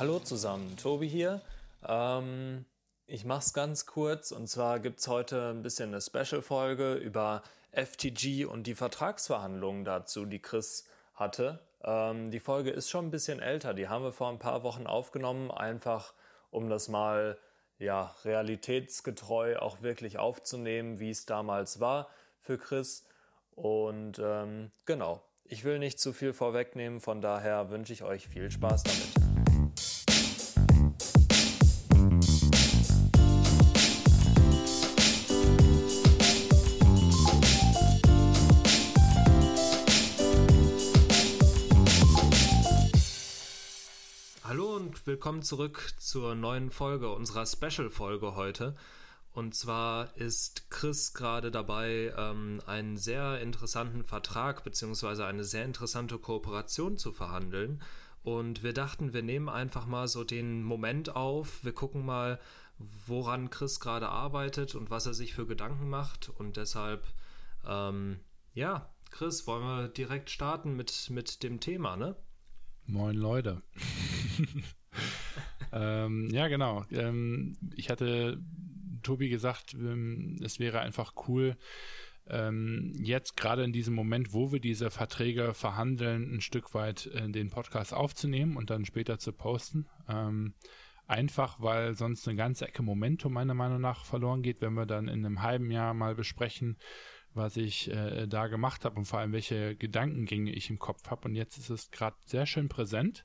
Hallo zusammen, Tobi hier. Ähm, ich mache es ganz kurz und zwar gibt es heute ein bisschen eine Special-Folge über FTG und die Vertragsverhandlungen dazu, die Chris hatte. Ähm, die Folge ist schon ein bisschen älter, die haben wir vor ein paar Wochen aufgenommen, einfach um das mal ja, realitätsgetreu auch wirklich aufzunehmen, wie es damals war für Chris. Und ähm, genau, ich will nicht zu viel vorwegnehmen, von daher wünsche ich euch viel Spaß damit. Willkommen zurück zur neuen Folge, unserer Special-Folge heute. Und zwar ist Chris gerade dabei, ähm, einen sehr interessanten Vertrag bzw. eine sehr interessante Kooperation zu verhandeln. Und wir dachten, wir nehmen einfach mal so den Moment auf. Wir gucken mal, woran Chris gerade arbeitet und was er sich für Gedanken macht. Und deshalb, ähm, ja, Chris, wollen wir direkt starten mit, mit dem Thema, ne? Moin Leute. ähm, ja, genau. Ähm, ich hatte Tobi gesagt, ähm, es wäre einfach cool, ähm, jetzt gerade in diesem Moment, wo wir diese Verträge verhandeln, ein Stück weit äh, den Podcast aufzunehmen und dann später zu posten. Ähm, einfach, weil sonst eine ganze Ecke Momentum meiner Meinung nach verloren geht, wenn wir dann in einem halben Jahr mal besprechen, was ich äh, da gemacht habe und vor allem welche Gedankengänge ich im Kopf habe. Und jetzt ist es gerade sehr schön präsent.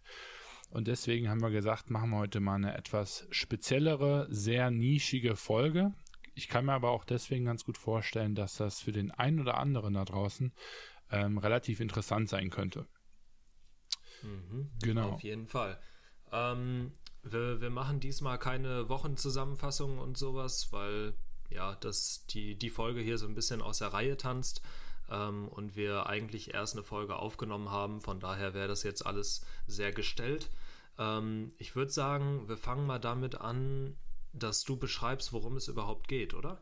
Und deswegen haben wir gesagt, machen wir heute mal eine etwas speziellere, sehr nischige Folge. Ich kann mir aber auch deswegen ganz gut vorstellen, dass das für den einen oder anderen da draußen ähm, relativ interessant sein könnte. Mhm, genau. Auf jeden Fall. Ähm, wir, wir machen diesmal keine Wochenzusammenfassung und sowas, weil ja, dass die, die Folge hier so ein bisschen aus der Reihe tanzt ähm, und wir eigentlich erst eine Folge aufgenommen haben. Von daher wäre das jetzt alles sehr gestellt. Ähm, ich würde sagen, wir fangen mal damit an, dass du beschreibst, worum es überhaupt geht, oder?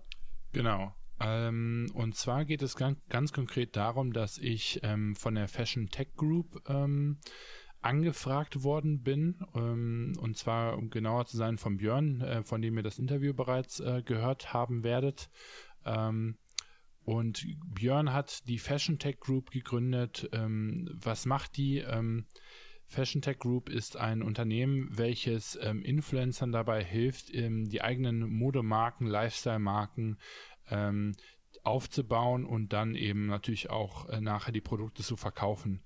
Genau. Ähm, und zwar geht es ganz, ganz konkret darum, dass ich ähm, von der Fashion Tech Group ähm, angefragt worden bin, ähm, und zwar, um genauer zu sein, von Björn, äh, von dem ihr das Interview bereits äh, gehört haben werdet. Ähm, und Björn hat die Fashion Tech Group gegründet. Ähm, was macht die? Ähm, Fashion Tech Group ist ein Unternehmen, welches ähm, Influencern dabei hilft, ähm, die eigenen Modemarken, Lifestyle-Marken aufzubauen und dann eben natürlich auch äh, nachher die Produkte zu verkaufen.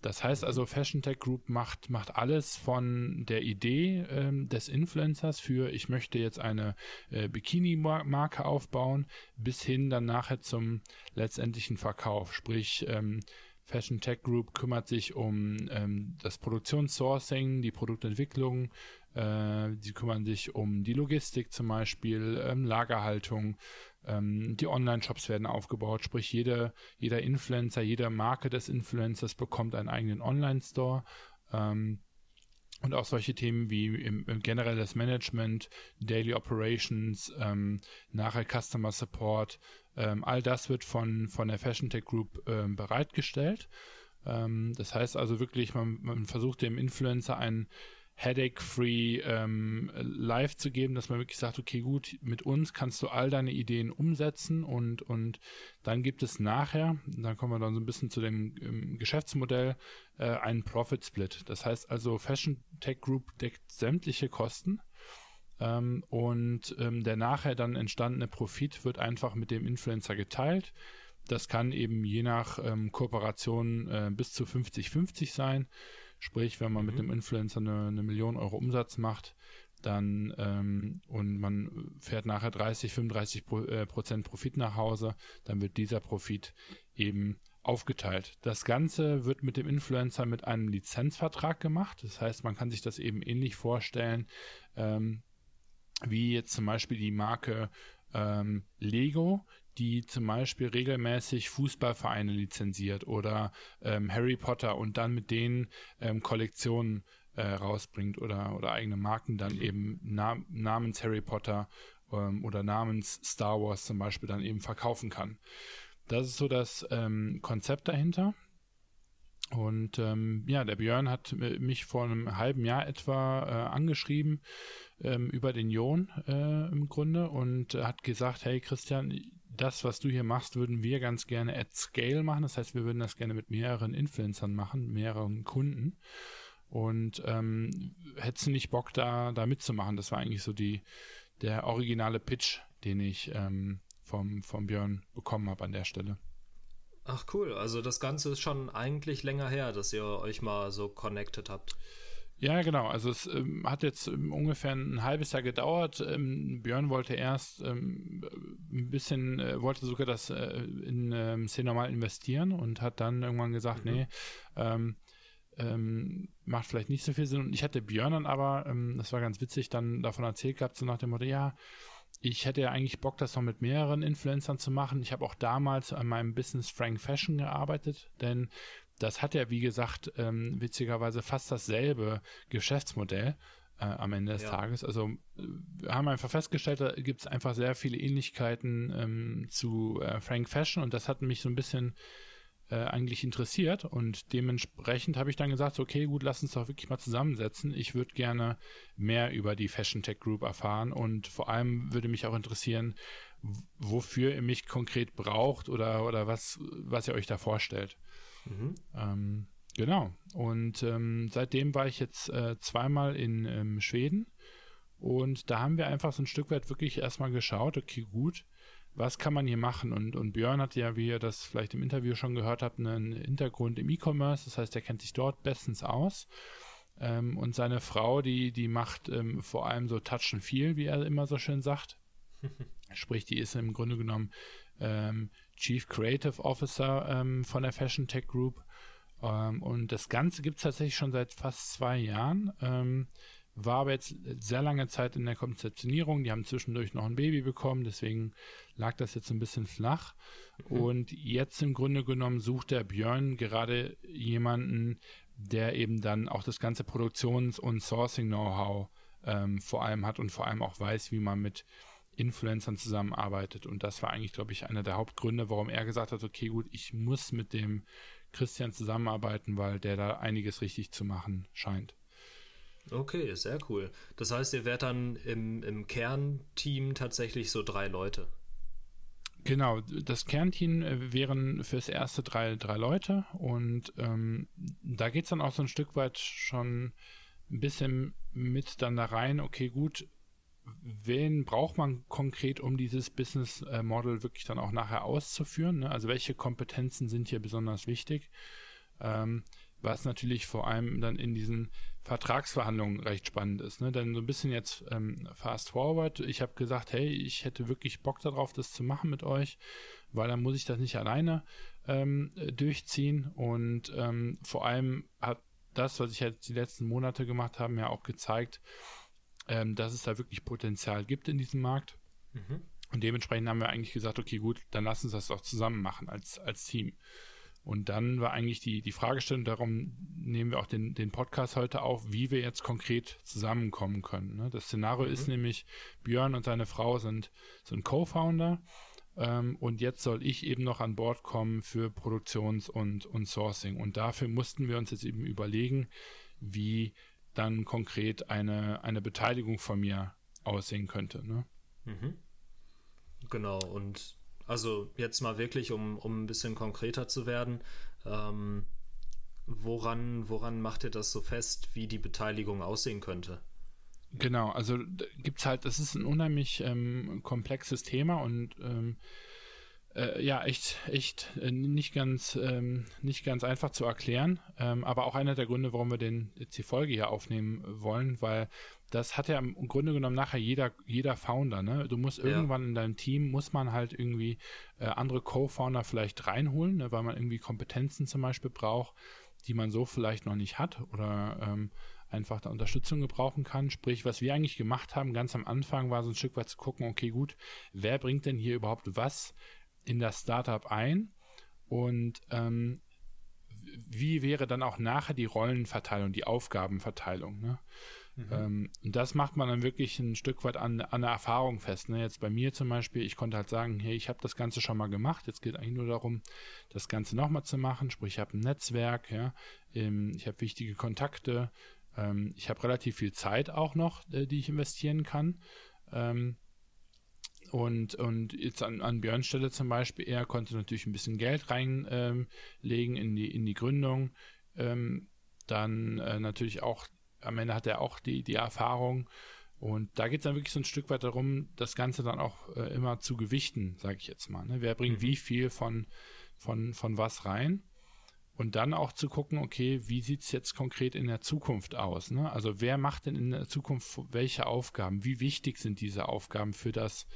Das heißt also, Fashion Tech Group macht, macht alles von der Idee ähm, des Influencers für, ich möchte jetzt eine äh, Bikini-Marke aufbauen, bis hin dann nachher zum letztendlichen Verkauf. Sprich, ähm, Fashion Tech Group kümmert sich um ähm, das Produktionssourcing, die Produktentwicklung, äh, die kümmern sich um die Logistik zum Beispiel, ähm, Lagerhaltung, ähm, die Online-Shops werden aufgebaut, sprich jede, jeder Influencer, jede Marke des Influencers bekommt einen eigenen Online-Store. Ähm, und auch solche Themen wie im, im generelles Management, Daily Operations, ähm, nachher Customer Support, ähm, all das wird von, von der Fashion Tech Group ähm, bereitgestellt. Ähm, das heißt also wirklich, man, man versucht dem Influencer einen headache-free ähm, live zu geben, dass man wirklich sagt, okay, gut, mit uns kannst du all deine Ideen umsetzen und, und dann gibt es nachher, dann kommen wir dann so ein bisschen zu dem ähm, Geschäftsmodell, äh, einen Profit Split. Das heißt also, Fashion Tech Group deckt sämtliche Kosten ähm, und ähm, der nachher dann entstandene Profit wird einfach mit dem Influencer geteilt. Das kann eben je nach ähm, Kooperation äh, bis zu 50-50 sein. Sprich, wenn man mhm. mit einem Influencer eine, eine, Million Euro Umsatz macht, dann ähm, und man fährt nachher 30, 35 Pro, äh, Prozent Profit nach Hause, dann wird dieser Profit eben aufgeteilt. Das Ganze wird mit dem Influencer mit einem Lizenzvertrag gemacht. Das heißt, man kann sich das eben ähnlich vorstellen, ähm, wie jetzt zum Beispiel die Marke ähm, Lego, die zum Beispiel regelmäßig Fußballvereine lizenziert oder ähm, Harry Potter und dann mit denen ähm, Kollektionen äh, rausbringt oder, oder eigene Marken dann eben nam namens Harry Potter ähm, oder namens Star Wars zum Beispiel dann eben verkaufen kann. Das ist so das ähm, Konzept dahinter. Und Und ähm, ja, der Björn hat mich vor einem halben Jahr etwa äh, angeschrieben ähm, über den Jon äh, im Grunde und hat gesagt, hey Christian, das, was du hier machst, würden wir ganz gerne at scale machen. Das heißt, wir würden das gerne mit mehreren Influencern machen, mehreren Kunden. Und ähm, hättest du nicht Bock, da, da mitzumachen? Das war eigentlich so die, der originale Pitch, den ich ähm, vom, vom Björn bekommen habe an der Stelle. Ach cool, also das Ganze ist schon eigentlich länger her, dass ihr euch mal so connected habt. Ja, genau. Also es ähm, hat jetzt ähm, ungefähr ein halbes Jahr gedauert. Ähm, Björn wollte erst ähm, ein bisschen, äh, wollte sogar das äh, in ähm, C-Normal investieren und hat dann irgendwann gesagt, mhm. nee, ähm, ähm, macht vielleicht nicht so viel Sinn. Und ich hatte Björn dann aber, ähm, das war ganz witzig, dann davon erzählt gehabt, so nach dem Motto, ja, ich hätte ja eigentlich Bock, das noch mit mehreren Influencern zu machen. Ich habe auch damals an meinem Business Frank Fashion gearbeitet, denn das hat ja, wie gesagt, ähm, witzigerweise fast dasselbe Geschäftsmodell äh, am Ende des ja. Tages. Also wir haben einfach festgestellt, da gibt es einfach sehr viele Ähnlichkeiten ähm, zu äh, Frank Fashion und das hat mich so ein bisschen äh, eigentlich interessiert und dementsprechend habe ich dann gesagt, okay, gut, lass uns doch wirklich mal zusammensetzen. Ich würde gerne mehr über die Fashion Tech Group erfahren und vor allem würde mich auch interessieren, wofür ihr mich konkret braucht oder, oder was, was ihr euch da vorstellt. Mhm. Ähm, genau. Und ähm, seitdem war ich jetzt äh, zweimal in ähm, Schweden und da haben wir einfach so ein Stück weit wirklich erstmal geschaut, okay, gut, was kann man hier machen? Und, und Björn hat ja, wie ihr das vielleicht im Interview schon gehört habt, einen Hintergrund im E-Commerce. Das heißt, er kennt sich dort bestens aus. Ähm, und seine Frau, die, die macht ähm, vor allem so Touch and Feel, wie er immer so schön sagt. Sprich, die ist im Grunde genommen ähm, Chief Creative Officer ähm, von der Fashion Tech Group. Ähm, und das Ganze gibt es tatsächlich schon seit fast zwei Jahren. Ähm, war aber jetzt sehr lange Zeit in der Konzeptionierung. Die haben zwischendurch noch ein Baby bekommen, deswegen lag das jetzt ein bisschen flach. Mhm. Und jetzt im Grunde genommen sucht der Björn gerade jemanden, der eben dann auch das ganze Produktions- und Sourcing-Know-how ähm, vor allem hat und vor allem auch weiß, wie man mit Influencern zusammenarbeitet. Und das war eigentlich, glaube ich, einer der Hauptgründe, warum er gesagt hat, okay, gut, ich muss mit dem Christian zusammenarbeiten, weil der da einiges richtig zu machen scheint. Okay, sehr cool. Das heißt, ihr werdet dann im, im Kernteam tatsächlich so drei Leute. Genau, das Kernteam äh, wären fürs erste drei, drei Leute und ähm, da geht es dann auch so ein Stück weit schon ein bisschen mit dann da rein, okay, gut, wen braucht man konkret, um dieses Business äh, Model wirklich dann auch nachher auszuführen? Ne? Also welche Kompetenzen sind hier besonders wichtig? Ähm, was natürlich vor allem dann in diesen Vertragsverhandlungen recht spannend ist. Ne? Denn so ein bisschen jetzt ähm, fast forward. Ich habe gesagt, hey, ich hätte wirklich Bock darauf, das zu machen mit euch, weil dann muss ich das nicht alleine ähm, durchziehen. Und vor allem hat das, was ich jetzt die letzten Monate gemacht habe, ja auch gezeigt, ähm, dass es da wirklich Potenzial gibt in diesem Markt. Mhm. Und dementsprechend haben wir eigentlich gesagt, okay, gut, dann lass uns das doch zusammen machen als, als Team. Und dann war eigentlich die, die Fragestellung, darum nehmen wir auch den, den Podcast heute auf, wie wir jetzt konkret zusammenkommen können. Ne? Das Szenario mhm. ist nämlich, Björn und seine Frau sind, sind Co-Founder ähm, und jetzt soll ich eben noch an Bord kommen für Produktions- und, und Sourcing. Und dafür mussten wir uns jetzt eben überlegen, wie dann konkret eine, eine Beteiligung von mir aussehen könnte. Ne? Mhm. Genau, und also jetzt mal wirklich, um, um ein bisschen konkreter zu werden, ähm, woran, woran macht ihr das so fest, wie die Beteiligung aussehen könnte? Genau, also gibt es halt, das ist ein unheimlich ähm, komplexes Thema und ähm, äh, ja, echt, echt äh, nicht ganz, ähm, nicht ganz einfach zu erklären, ähm, aber auch einer der Gründe, warum wir den, jetzt die Folge hier aufnehmen wollen, weil das hat ja im Grunde genommen nachher jeder, jeder Founder, ne? Du musst irgendwann ja. in deinem Team, muss man halt irgendwie äh, andere Co-Founder vielleicht reinholen, ne? weil man irgendwie Kompetenzen zum Beispiel braucht, die man so vielleicht noch nicht hat oder ähm, einfach da Unterstützung gebrauchen kann. Sprich, was wir eigentlich gemacht haben, ganz am Anfang war so ein Stück weit zu gucken, okay, gut, wer bringt denn hier überhaupt was in das Startup ein und ähm, wie wäre dann auch nachher die Rollenverteilung, die Aufgabenverteilung. Ne? Mhm. Ähm, und das macht man dann wirklich ein Stück weit an, an der Erfahrung fest. Ne? Jetzt bei mir zum Beispiel, ich konnte halt sagen, hey, ich habe das Ganze schon mal gemacht. Jetzt geht eigentlich nur darum, das Ganze nochmal zu machen. Sprich, ich habe ein Netzwerk, ja, ähm, ich habe wichtige Kontakte, ähm, ich habe relativ viel Zeit auch noch, äh, die ich investieren kann. Ähm, und, und jetzt an, an Björns Stelle zum Beispiel, er konnte natürlich ein bisschen Geld reinlegen ähm, in, die, in die Gründung. Ähm, dann äh, natürlich auch, am Ende hat er auch die, die Erfahrung. Und da geht es dann wirklich so ein Stück weit darum, das Ganze dann auch äh, immer zu gewichten, sage ich jetzt mal. Ne? Wer bringt mhm. wie viel von, von, von was rein? Und dann auch zu gucken, okay, wie sieht es jetzt konkret in der Zukunft aus? Ne? Also wer macht denn in der Zukunft welche Aufgaben? Wie wichtig sind diese Aufgaben für das,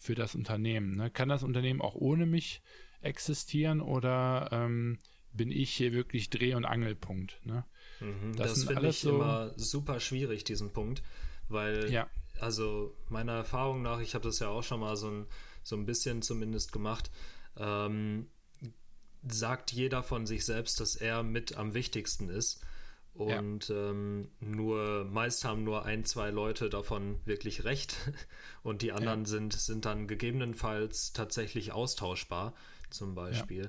für das Unternehmen? Ne? Kann das Unternehmen auch ohne mich existieren oder ähm, bin ich hier wirklich Dreh- und Angelpunkt? Ne? Mhm, das, das finde ich so immer super schwierig, diesen Punkt, weil, ja. also meiner Erfahrung nach, ich habe das ja auch schon mal so ein, so ein bisschen zumindest gemacht, ähm, sagt jeder von sich selbst, dass er mit am wichtigsten ist. Und ja. ähm, nur, meist haben nur ein, zwei Leute davon wirklich recht. Und die anderen ja. sind, sind dann gegebenenfalls tatsächlich austauschbar, zum Beispiel.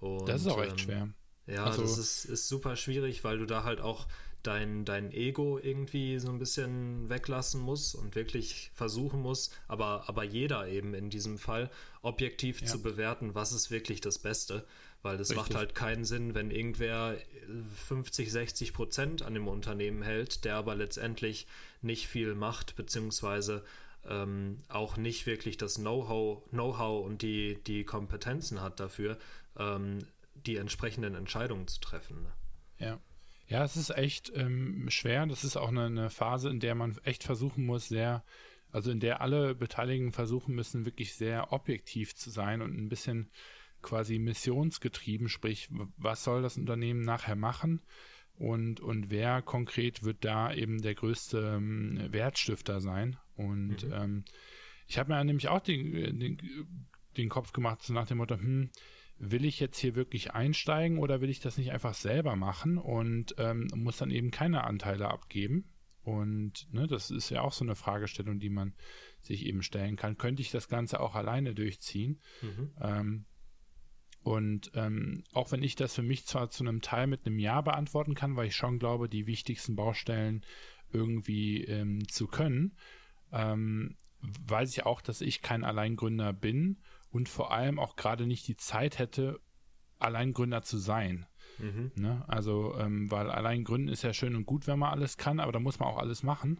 Ja. Und, das ist auch echt ähm, schwer. Ja, also, das ist, ist super schwierig, weil du da halt auch dein, dein Ego irgendwie so ein bisschen weglassen muss und wirklich versuchen muss, aber, aber jeder eben in diesem Fall objektiv zu bewerten, was ist wirklich das Beste. Weil das macht halt keinen Sinn, wenn irgendwer 50, 60 Prozent an dem Unternehmen hält, der aber letztendlich nicht viel macht, beziehungsweise ähm, auch nicht wirklich das Know-how Know und die, die Kompetenzen hat dafür, ähm, die entsprechenden Entscheidungen zu treffen. Ne? Ja. Ja, es ist echt ähm, schwer. Das ist auch eine, eine, Phase, in der man echt versuchen muss, sehr, also in der alle Beteiligten versuchen müssen, wirklich sehr objektiv zu sein und ein bisschen quasi missionsgetrieben, sprich, was soll das Unternehmen nachher machen und, und wer konkret wird da eben der größte ähm, Wertstifter sein. Und mhm. ähm, ich habe mir nämlich auch den, den, den Kopf gemacht, so nach dem Motto, hm, will ich jetzt hier wirklich einsteigen oder will ich das nicht einfach selber machen und ähm, muss dann eben keine Anteile abgeben? Und ne, das ist ja auch so eine Fragestellung, die man sich eben stellen kann. Könnte ich das Ganze auch alleine durchziehen? Mhm. Ähm, und ähm, auch wenn ich das für mich zwar zu einem Teil mit einem Ja beantworten kann, weil ich schon glaube, die wichtigsten Baustellen irgendwie ähm, zu können, ähm, weiß ich auch, dass ich kein Alleingründer bin und vor allem auch gerade nicht die Zeit hätte, Alleingründer zu sein. Mhm. Ne? Also, ähm, weil allein gründen ist ja schön und gut, wenn man alles kann, aber da muss man auch alles machen.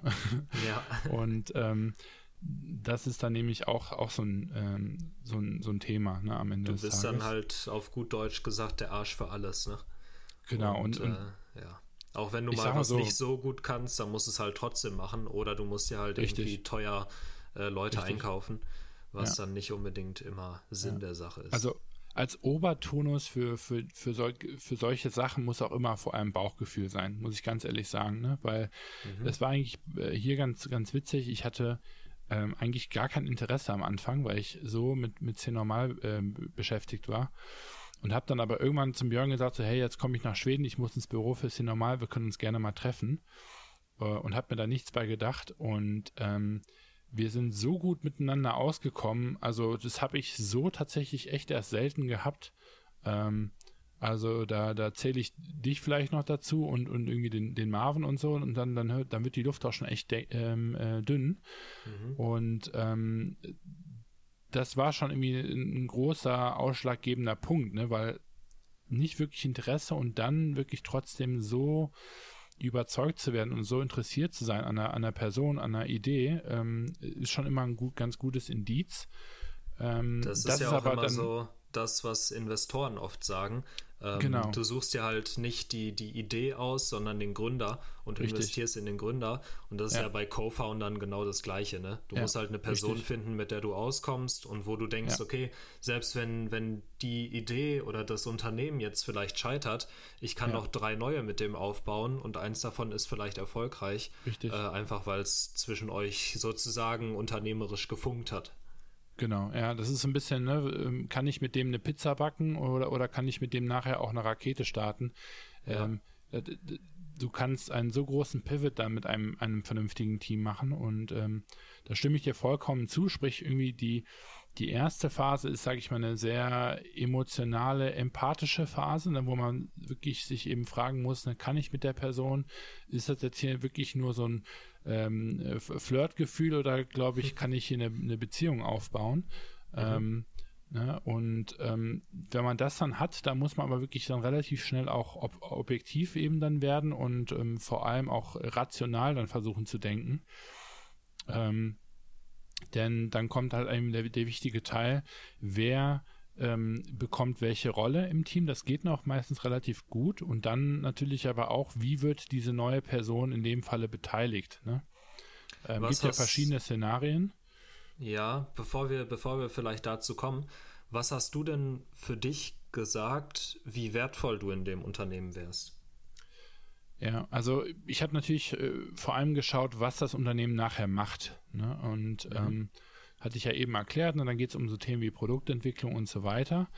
Ja. und ähm, das ist dann nämlich auch, auch so, ein, ähm, so, ein, so ein Thema ne, am Ende du des Tages. Du bist dann halt auf gut Deutsch gesagt der Arsch für alles. Ne? Genau. Und, und, und äh, ja. Auch wenn du mal was so, nicht so gut kannst, dann musst du es halt trotzdem machen oder du musst dir halt richtig. irgendwie teuer äh, Leute richtig. einkaufen, was ja. dann nicht unbedingt immer Sinn ja. der Sache ist. Also als Obertonus für, für, für, sol für solche Sachen muss auch immer vor allem Bauchgefühl sein, muss ich ganz ehrlich sagen, ne? Weil mhm. das war eigentlich äh, hier ganz, ganz witzig. Ich hatte ähm, eigentlich gar kein Interesse am Anfang, weil ich so mit, mit C-Normal äh, beschäftigt war. Und habe dann aber irgendwann zum Björn gesagt, so, hey, jetzt komme ich nach Schweden, ich muss ins Büro für C-Normal, wir können uns gerne mal treffen. Äh, und habe mir da nichts bei gedacht. Und ähm, wir sind so gut miteinander ausgekommen. Also das habe ich so tatsächlich echt erst selten gehabt. Ähm, also da, da zähle ich dich vielleicht noch dazu und, und irgendwie den, den Marvin und so und dann, dann, dann wird die Luft auch schon echt ähm, äh, dünn. Mhm. Und ähm, das war schon irgendwie ein großer ausschlaggebender Punkt, ne? weil nicht wirklich Interesse und dann wirklich trotzdem so überzeugt zu werden und so interessiert zu sein an einer, an einer Person, an einer Idee, ähm, ist schon immer ein gut, ganz gutes Indiz. Ähm, das ist das ja ist auch aber immer dann, so das, was Investoren oft sagen. Ähm, genau. Du suchst dir halt nicht die, die Idee aus, sondern den Gründer und Richtig. investierst in den Gründer. Und das ist ja, ja bei Co-Foundern genau das Gleiche. Ne? Du ja. musst halt eine Person Richtig. finden, mit der du auskommst und wo du denkst, ja. okay, selbst wenn, wenn die Idee oder das Unternehmen jetzt vielleicht scheitert, ich kann noch drei neue mit dem aufbauen und eins davon ist vielleicht erfolgreich. Richtig. Äh, einfach weil es zwischen euch sozusagen unternehmerisch gefunkt hat. Genau, ja, das ist ein bisschen, ne, ähm, kann ich mit dem eine Pizza backen oder, oder kann ich mit dem nachher auch eine Rakete starten? Ja. Ähm, du kannst einen so großen Pivot dann mit einem, einem vernünftigen Team machen und ähm, da stimme ich dir vollkommen zu, sprich irgendwie die, die erste Phase ist, sage ich mal, eine sehr emotionale, empathische Phase, ne, wo man wirklich sich eben fragen muss, ne, kann ich mit der Person, ist das jetzt hier wirklich nur so ein ähm, Flirtgefühl oder glaube ich, kann ich hier eine, eine Beziehung aufbauen? Mhm. Ähm, Ne? Und ähm, wenn man das dann hat, da muss man aber wirklich dann relativ schnell auch ob objektiv eben dann werden und ähm, vor allem auch rational dann versuchen zu denken. Ähm, denn dann kommt halt eben der, der wichtige Teil, wer ähm, bekommt welche Rolle im Team. Das geht noch meistens relativ gut. Und dann natürlich aber auch, wie wird diese neue Person in dem Falle beteiligt. Ne? Ähm, gibt ja verschiedene Szenarien. Ja, bevor wir, bevor wir vielleicht dazu kommen, was hast du denn für dich gesagt, wie wertvoll du in dem Unternehmen wärst? Ja, also ich habe natürlich äh, vor allem geschaut, was das Unternehmen nachher macht. Ne? Und mhm. ähm, hatte ich ja eben erklärt, und ne? dann geht es um so Themen wie Produktentwicklung und so weiter.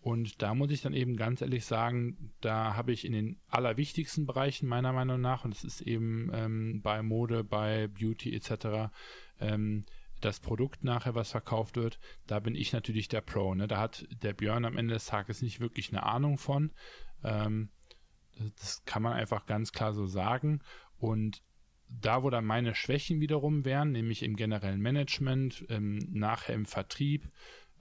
Und da muss ich dann eben ganz ehrlich sagen, da habe ich in den allerwichtigsten Bereichen meiner Meinung nach, und das ist eben ähm, bei Mode, bei Beauty etc., ähm, das Produkt nachher, was verkauft wird, da bin ich natürlich der Pro. Ne? Da hat der Björn am Ende des Tages nicht wirklich eine Ahnung von. Ähm, das kann man einfach ganz klar so sagen. Und da, wo dann meine Schwächen wiederum wären, nämlich im generellen Management, ähm, nachher im Vertrieb,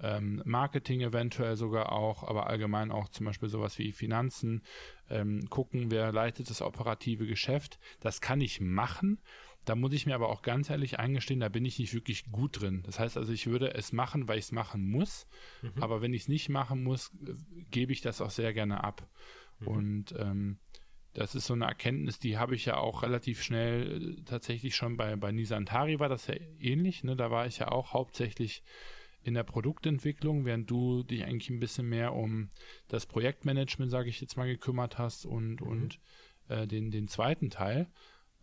ähm, Marketing eventuell sogar auch, aber allgemein auch zum Beispiel sowas wie Finanzen, ähm, gucken, wer leitet das operative Geschäft. Das kann ich machen. Da muss ich mir aber auch ganz ehrlich eingestehen, da bin ich nicht wirklich gut drin. Das heißt also, ich würde es machen, weil ich es machen muss. Mhm. Aber wenn ich es nicht machen muss, äh, gebe ich das auch sehr gerne ab. Mhm. Und ähm, das ist so eine Erkenntnis, die habe ich ja auch relativ schnell äh, tatsächlich schon bei, bei Nisantari war das ja ähnlich. Ne? Da war ich ja auch hauptsächlich in der Produktentwicklung, während du dich eigentlich ein bisschen mehr um das Projektmanagement, sage ich jetzt mal, gekümmert hast und, mhm. und äh, den, den zweiten Teil.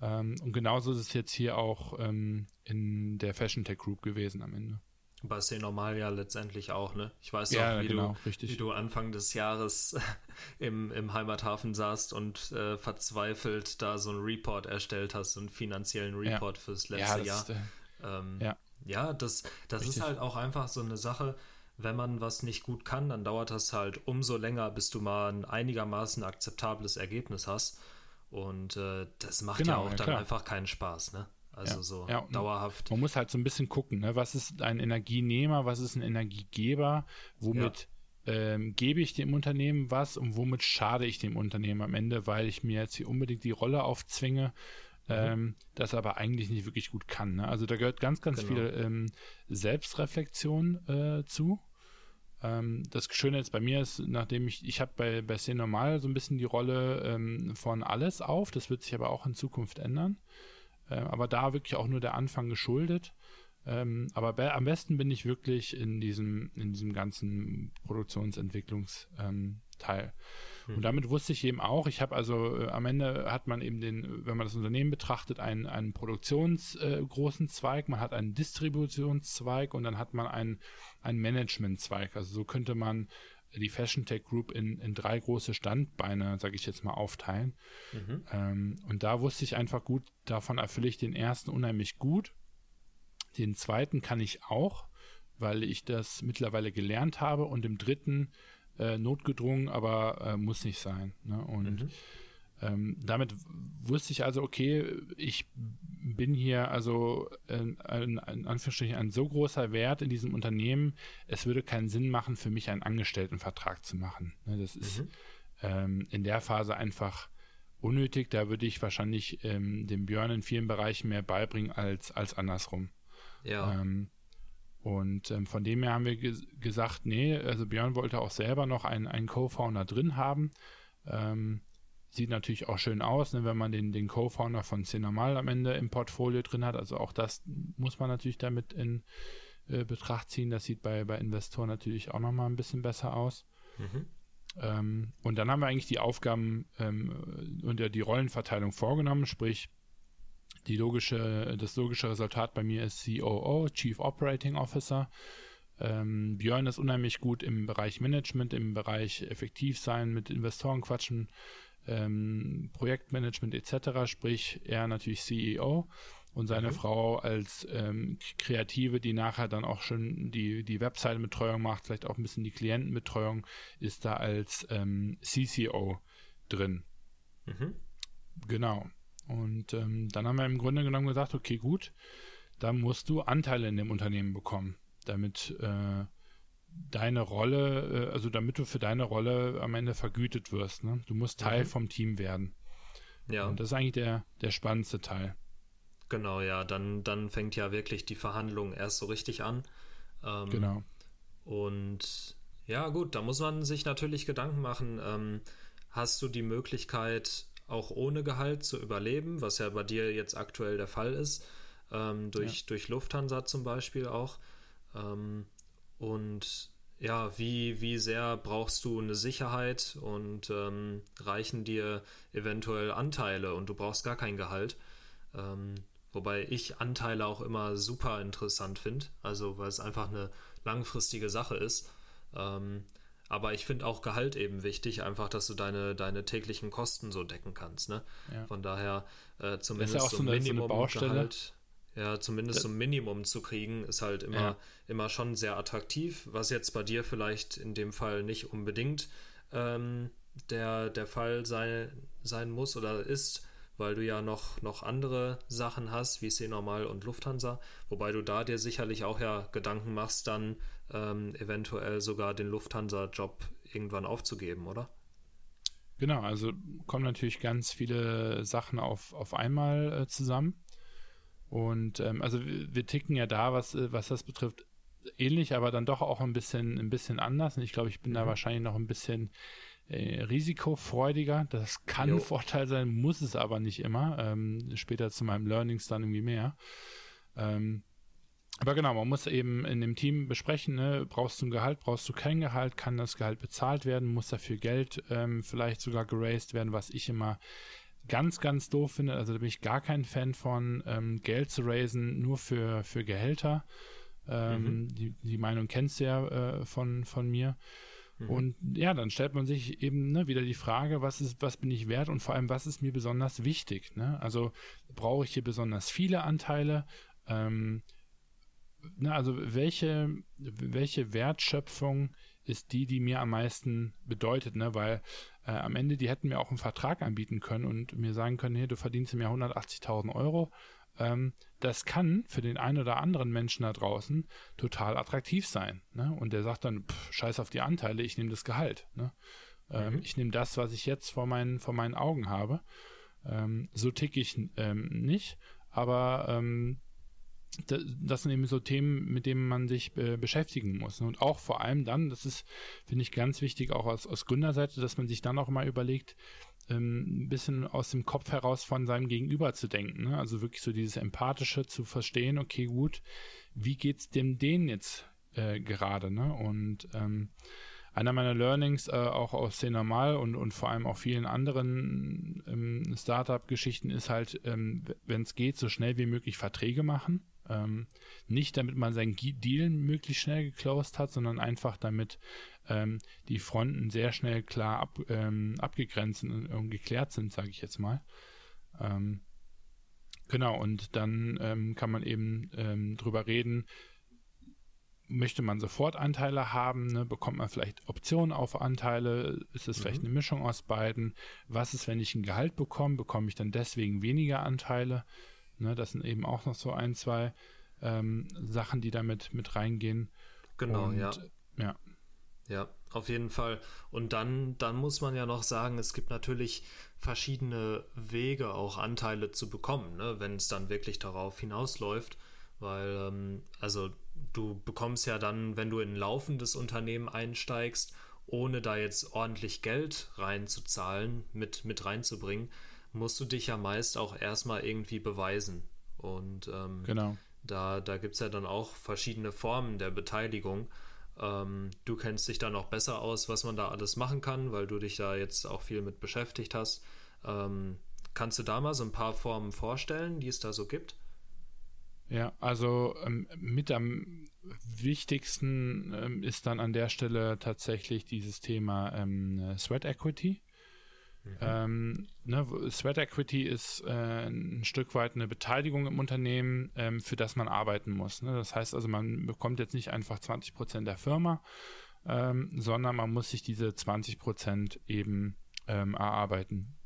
Ähm, und genauso ist es jetzt hier auch ähm, in der Fashion Tech Group gewesen am Ende. Bei C Normal ja letztendlich auch, ne? Ich weiß ja, auch, wie, genau, du, wie du Anfang des Jahres im, im Heimathafen saßt und äh, verzweifelt da so einen Report erstellt hast, so einen finanziellen Report ja. fürs letzte ja, Jahr. Ist, äh, ähm, ja. ja, das, das ist halt auch einfach so eine Sache, wenn man was nicht gut kann, dann dauert das halt umso länger, bis du mal ein einigermaßen akzeptables Ergebnis hast. Und äh, das macht genau, ja auch ja, dann klar. einfach keinen Spaß, ne? Also ja, so ja, dauerhaft. Man muss halt so ein bisschen gucken, ne? was ist ein Energienehmer, was ist ein Energiegeber, womit ähm, gebe ich dem Unternehmen was und womit schade ich dem Unternehmen am Ende, weil ich mir jetzt hier unbedingt die Rolle aufzwinge, mhm. ähm, das aber eigentlich nicht wirklich gut kann. Ne? Also da gehört ganz, ganz genau. viel ähm, Selbstreflexion äh, zu. Ähm, das Schöne jetzt bei mir ist, nachdem ich, ich habe bei, bei C Normal so ein bisschen die Rolle ähm, von alles auf, das wird sich aber auch in Zukunft ändern. Äh, aber da wirklich auch nur der Anfang geschuldet. Ähm, aber be am besten bin ich wirklich in diesem, in diesem ganzen Produktionsentwicklungsteil. Ähm, hm. Und damit wusste ich eben auch, ich habe also äh, am Ende hat man eben den, wenn man das Unternehmen betrachtet, einen, einen produktionsgroßen äh, Zweig, man hat einen Distributionszweig und dann hat man einen, einen Managementzweig. Also so könnte man die Fashion Tech Group in, in drei große Standbeine, sage ich jetzt mal, aufteilen. Mhm. Ähm, und da wusste ich einfach gut, davon erfülle ich den ersten unheimlich gut. Den zweiten kann ich auch, weil ich das mittlerweile gelernt habe. Und im dritten äh, notgedrungen, aber äh, muss nicht sein. Ne? Und mhm. Ähm, damit wusste ich also, okay, ich bin hier also in, in, in Anführungsstrichen ein so großer Wert in diesem Unternehmen, es würde keinen Sinn machen, für mich einen Angestelltenvertrag zu machen. Ne? Das ist mhm. ähm, in der Phase einfach unnötig. Da würde ich wahrscheinlich ähm, dem Björn in vielen Bereichen mehr beibringen als, als andersrum. Ja. Ähm, und ähm, von dem her haben wir ge gesagt, nee, also Björn wollte auch selber noch einen, einen Co-Founder drin haben. Ähm, sieht natürlich auch schön aus, ne, wenn man den, den Co-Founder von Cinemal am Ende im Portfolio drin hat. Also auch das muss man natürlich damit in äh, Betracht ziehen. Das sieht bei, bei Investoren natürlich auch nochmal ein bisschen besser aus. Mhm. Ähm, und dann haben wir eigentlich die Aufgaben ähm, und die Rollenverteilung vorgenommen, sprich die logische, das logische Resultat bei mir ist COO, Chief Operating Officer. Ähm, Björn ist unheimlich gut im Bereich Management, im Bereich effektiv sein, mit Investoren quatschen, ähm, Projektmanagement etc., sprich er natürlich CEO und seine mhm. Frau als ähm, Kreative, die nachher dann auch schon die, die Webseitenbetreuung macht, vielleicht auch ein bisschen die Klientenbetreuung, ist da als ähm, CCO drin. Mhm. Genau. Und ähm, dann haben wir im Grunde genommen gesagt, okay, gut, da musst du Anteile in dem Unternehmen bekommen, damit äh, deine Rolle, äh, also damit du für deine Rolle am Ende vergütet wirst. Ne? Du musst Teil mhm. vom Team werden. Ja. Und das ist eigentlich der, der spannendste Teil. Genau, ja, dann, dann fängt ja wirklich die Verhandlung erst so richtig an. Ähm, genau. Und ja, gut, da muss man sich natürlich Gedanken machen. Ähm, hast du die Möglichkeit, auch ohne Gehalt zu überleben, was ja bei dir jetzt aktuell der Fall ist, ähm, durch, ja. durch Lufthansa zum Beispiel auch. Ähm, und ja, wie, wie sehr brauchst du eine Sicherheit und ähm, reichen dir eventuell Anteile und du brauchst gar kein Gehalt. Ähm, wobei ich Anteile auch immer super interessant finde, also weil es einfach eine langfristige Sache ist. Ähm, aber ich finde auch Gehalt eben wichtig, einfach, dass du deine, deine täglichen Kosten so decken kannst. Ne? Ja. Von daher äh, zumindest ja so ein Minimum so Gehalt. Ja, zumindest so ein Minimum zu kriegen, ist halt immer, ja. immer schon sehr attraktiv, was jetzt bei dir vielleicht in dem Fall nicht unbedingt ähm, der, der Fall sei, sein muss oder ist, weil du ja noch, noch andere Sachen hast, wie C-Normal und Lufthansa, wobei du da dir sicherlich auch ja Gedanken machst, dann ähm, eventuell sogar den Lufthansa-Job irgendwann aufzugeben, oder? Genau, also kommen natürlich ganz viele Sachen auf, auf einmal äh, zusammen. Und ähm, also wir, wir, ticken ja da, was, äh, was das betrifft, ähnlich, aber dann doch auch ein bisschen, ein bisschen anders. Und ich glaube, ich bin mhm. da wahrscheinlich noch ein bisschen äh, risikofreudiger. Das kann jo. ein Vorteil sein, muss es aber nicht immer. Ähm, später zu meinem Learnings dann irgendwie mehr. Ähm, aber genau, man muss eben in dem Team besprechen, ne, brauchst du ein Gehalt, brauchst du kein Gehalt, kann das Gehalt bezahlt werden, muss dafür Geld ähm, vielleicht sogar geraced werden, was ich immer ganz, ganz doof finde. Also da bin ich gar kein Fan von, ähm, Geld zu raisen, nur für, für Gehälter. Ähm, mhm. die, die Meinung kennst du ja äh, von, von mir. Mhm. Und ja, dann stellt man sich eben ne, wieder die Frage, was ist, was bin ich wert und vor allem, was ist mir besonders wichtig? Ne? Also brauche ich hier besonders viele Anteile? Ähm, na, also welche, welche Wertschöpfung ist die, die mir am meisten bedeutet, ne? Weil äh, am Ende, die hätten mir auch einen Vertrag anbieten können und mir sagen können, hey, du verdienst im Jahr 180.000 Euro. Ähm, das kann für den einen oder anderen Menschen da draußen total attraktiv sein. Ne? Und der sagt dann, pff, scheiß auf die Anteile, ich nehme das Gehalt. Ne? Ähm, mhm. Ich nehme das, was ich jetzt vor meinen, vor meinen Augen habe. Ähm, so ticke ich ähm, nicht, aber ähm, das sind eben so Themen, mit denen man sich äh, beschäftigen muss. Und auch vor allem dann, das ist, finde ich, ganz wichtig, auch aus, aus Gründerseite, dass man sich dann auch mal überlegt, ähm, ein bisschen aus dem Kopf heraus von seinem Gegenüber zu denken. Ne? Also wirklich so dieses Empathische zu verstehen, okay, gut, wie geht's dem denen jetzt äh, gerade? Ne? Und ähm, einer meiner Learnings äh, auch aus C normal und, und vor allem auch vielen anderen ähm, Startup-Geschichten ist halt, ähm, wenn es geht, so schnell wie möglich Verträge machen. Ähm, nicht damit man seinen Deal möglichst schnell geclosed hat, sondern einfach damit ähm, die Fronten sehr schnell klar ab, ähm, abgegrenzt und, geklärt sind, sage ich jetzt mal. Ähm, genau, und dann ähm, kann man eben ähm, drüber reden, möchte man sofort Anteile haben, ne? bekommt man vielleicht Optionen auf Anteile, ist es mhm. vielleicht eine Mischung aus beiden, was ist, wenn ich ein Gehalt bekomme, bekomme ich dann deswegen weniger Anteile, Ne, das sind eben auch noch so ein, zwei ähm, Sachen, die damit mit reingehen. Genau, Und, ja. Ja. Ja, auf jeden Fall. Und dann, dann muss man ja noch sagen, es gibt natürlich verschiedene Wege, auch Anteile zu bekommen, ne, wenn es dann wirklich darauf hinausläuft. Weil, ähm, also du bekommst ja dann, wenn du in ein laufendes Unternehmen einsteigst, ohne da jetzt ordentlich Geld reinzuzahlen, mit, mit reinzubringen, musst du dich ja meist auch erstmal irgendwie beweisen. Und ähm, genau. da, da gibt es ja dann auch verschiedene Formen der Beteiligung. Ähm, du kennst dich da noch besser aus, was man da alles machen kann, weil du dich da jetzt auch viel mit beschäftigt hast. Ähm, kannst du da mal so ein paar Formen vorstellen, die es da so gibt? Ja, also ähm, mit am wichtigsten ähm, ist dann an der Stelle tatsächlich dieses Thema ähm, Sweat Equity. Mhm. Ähm, ne, Sweat Equity ist äh, ein Stück weit eine Beteiligung im Unternehmen, ähm, für das man arbeiten muss. Ne? Das heißt also, man bekommt jetzt nicht einfach 20 Prozent der Firma, ähm, sondern man muss sich diese 20 Prozent eben ähm, erarbeiten.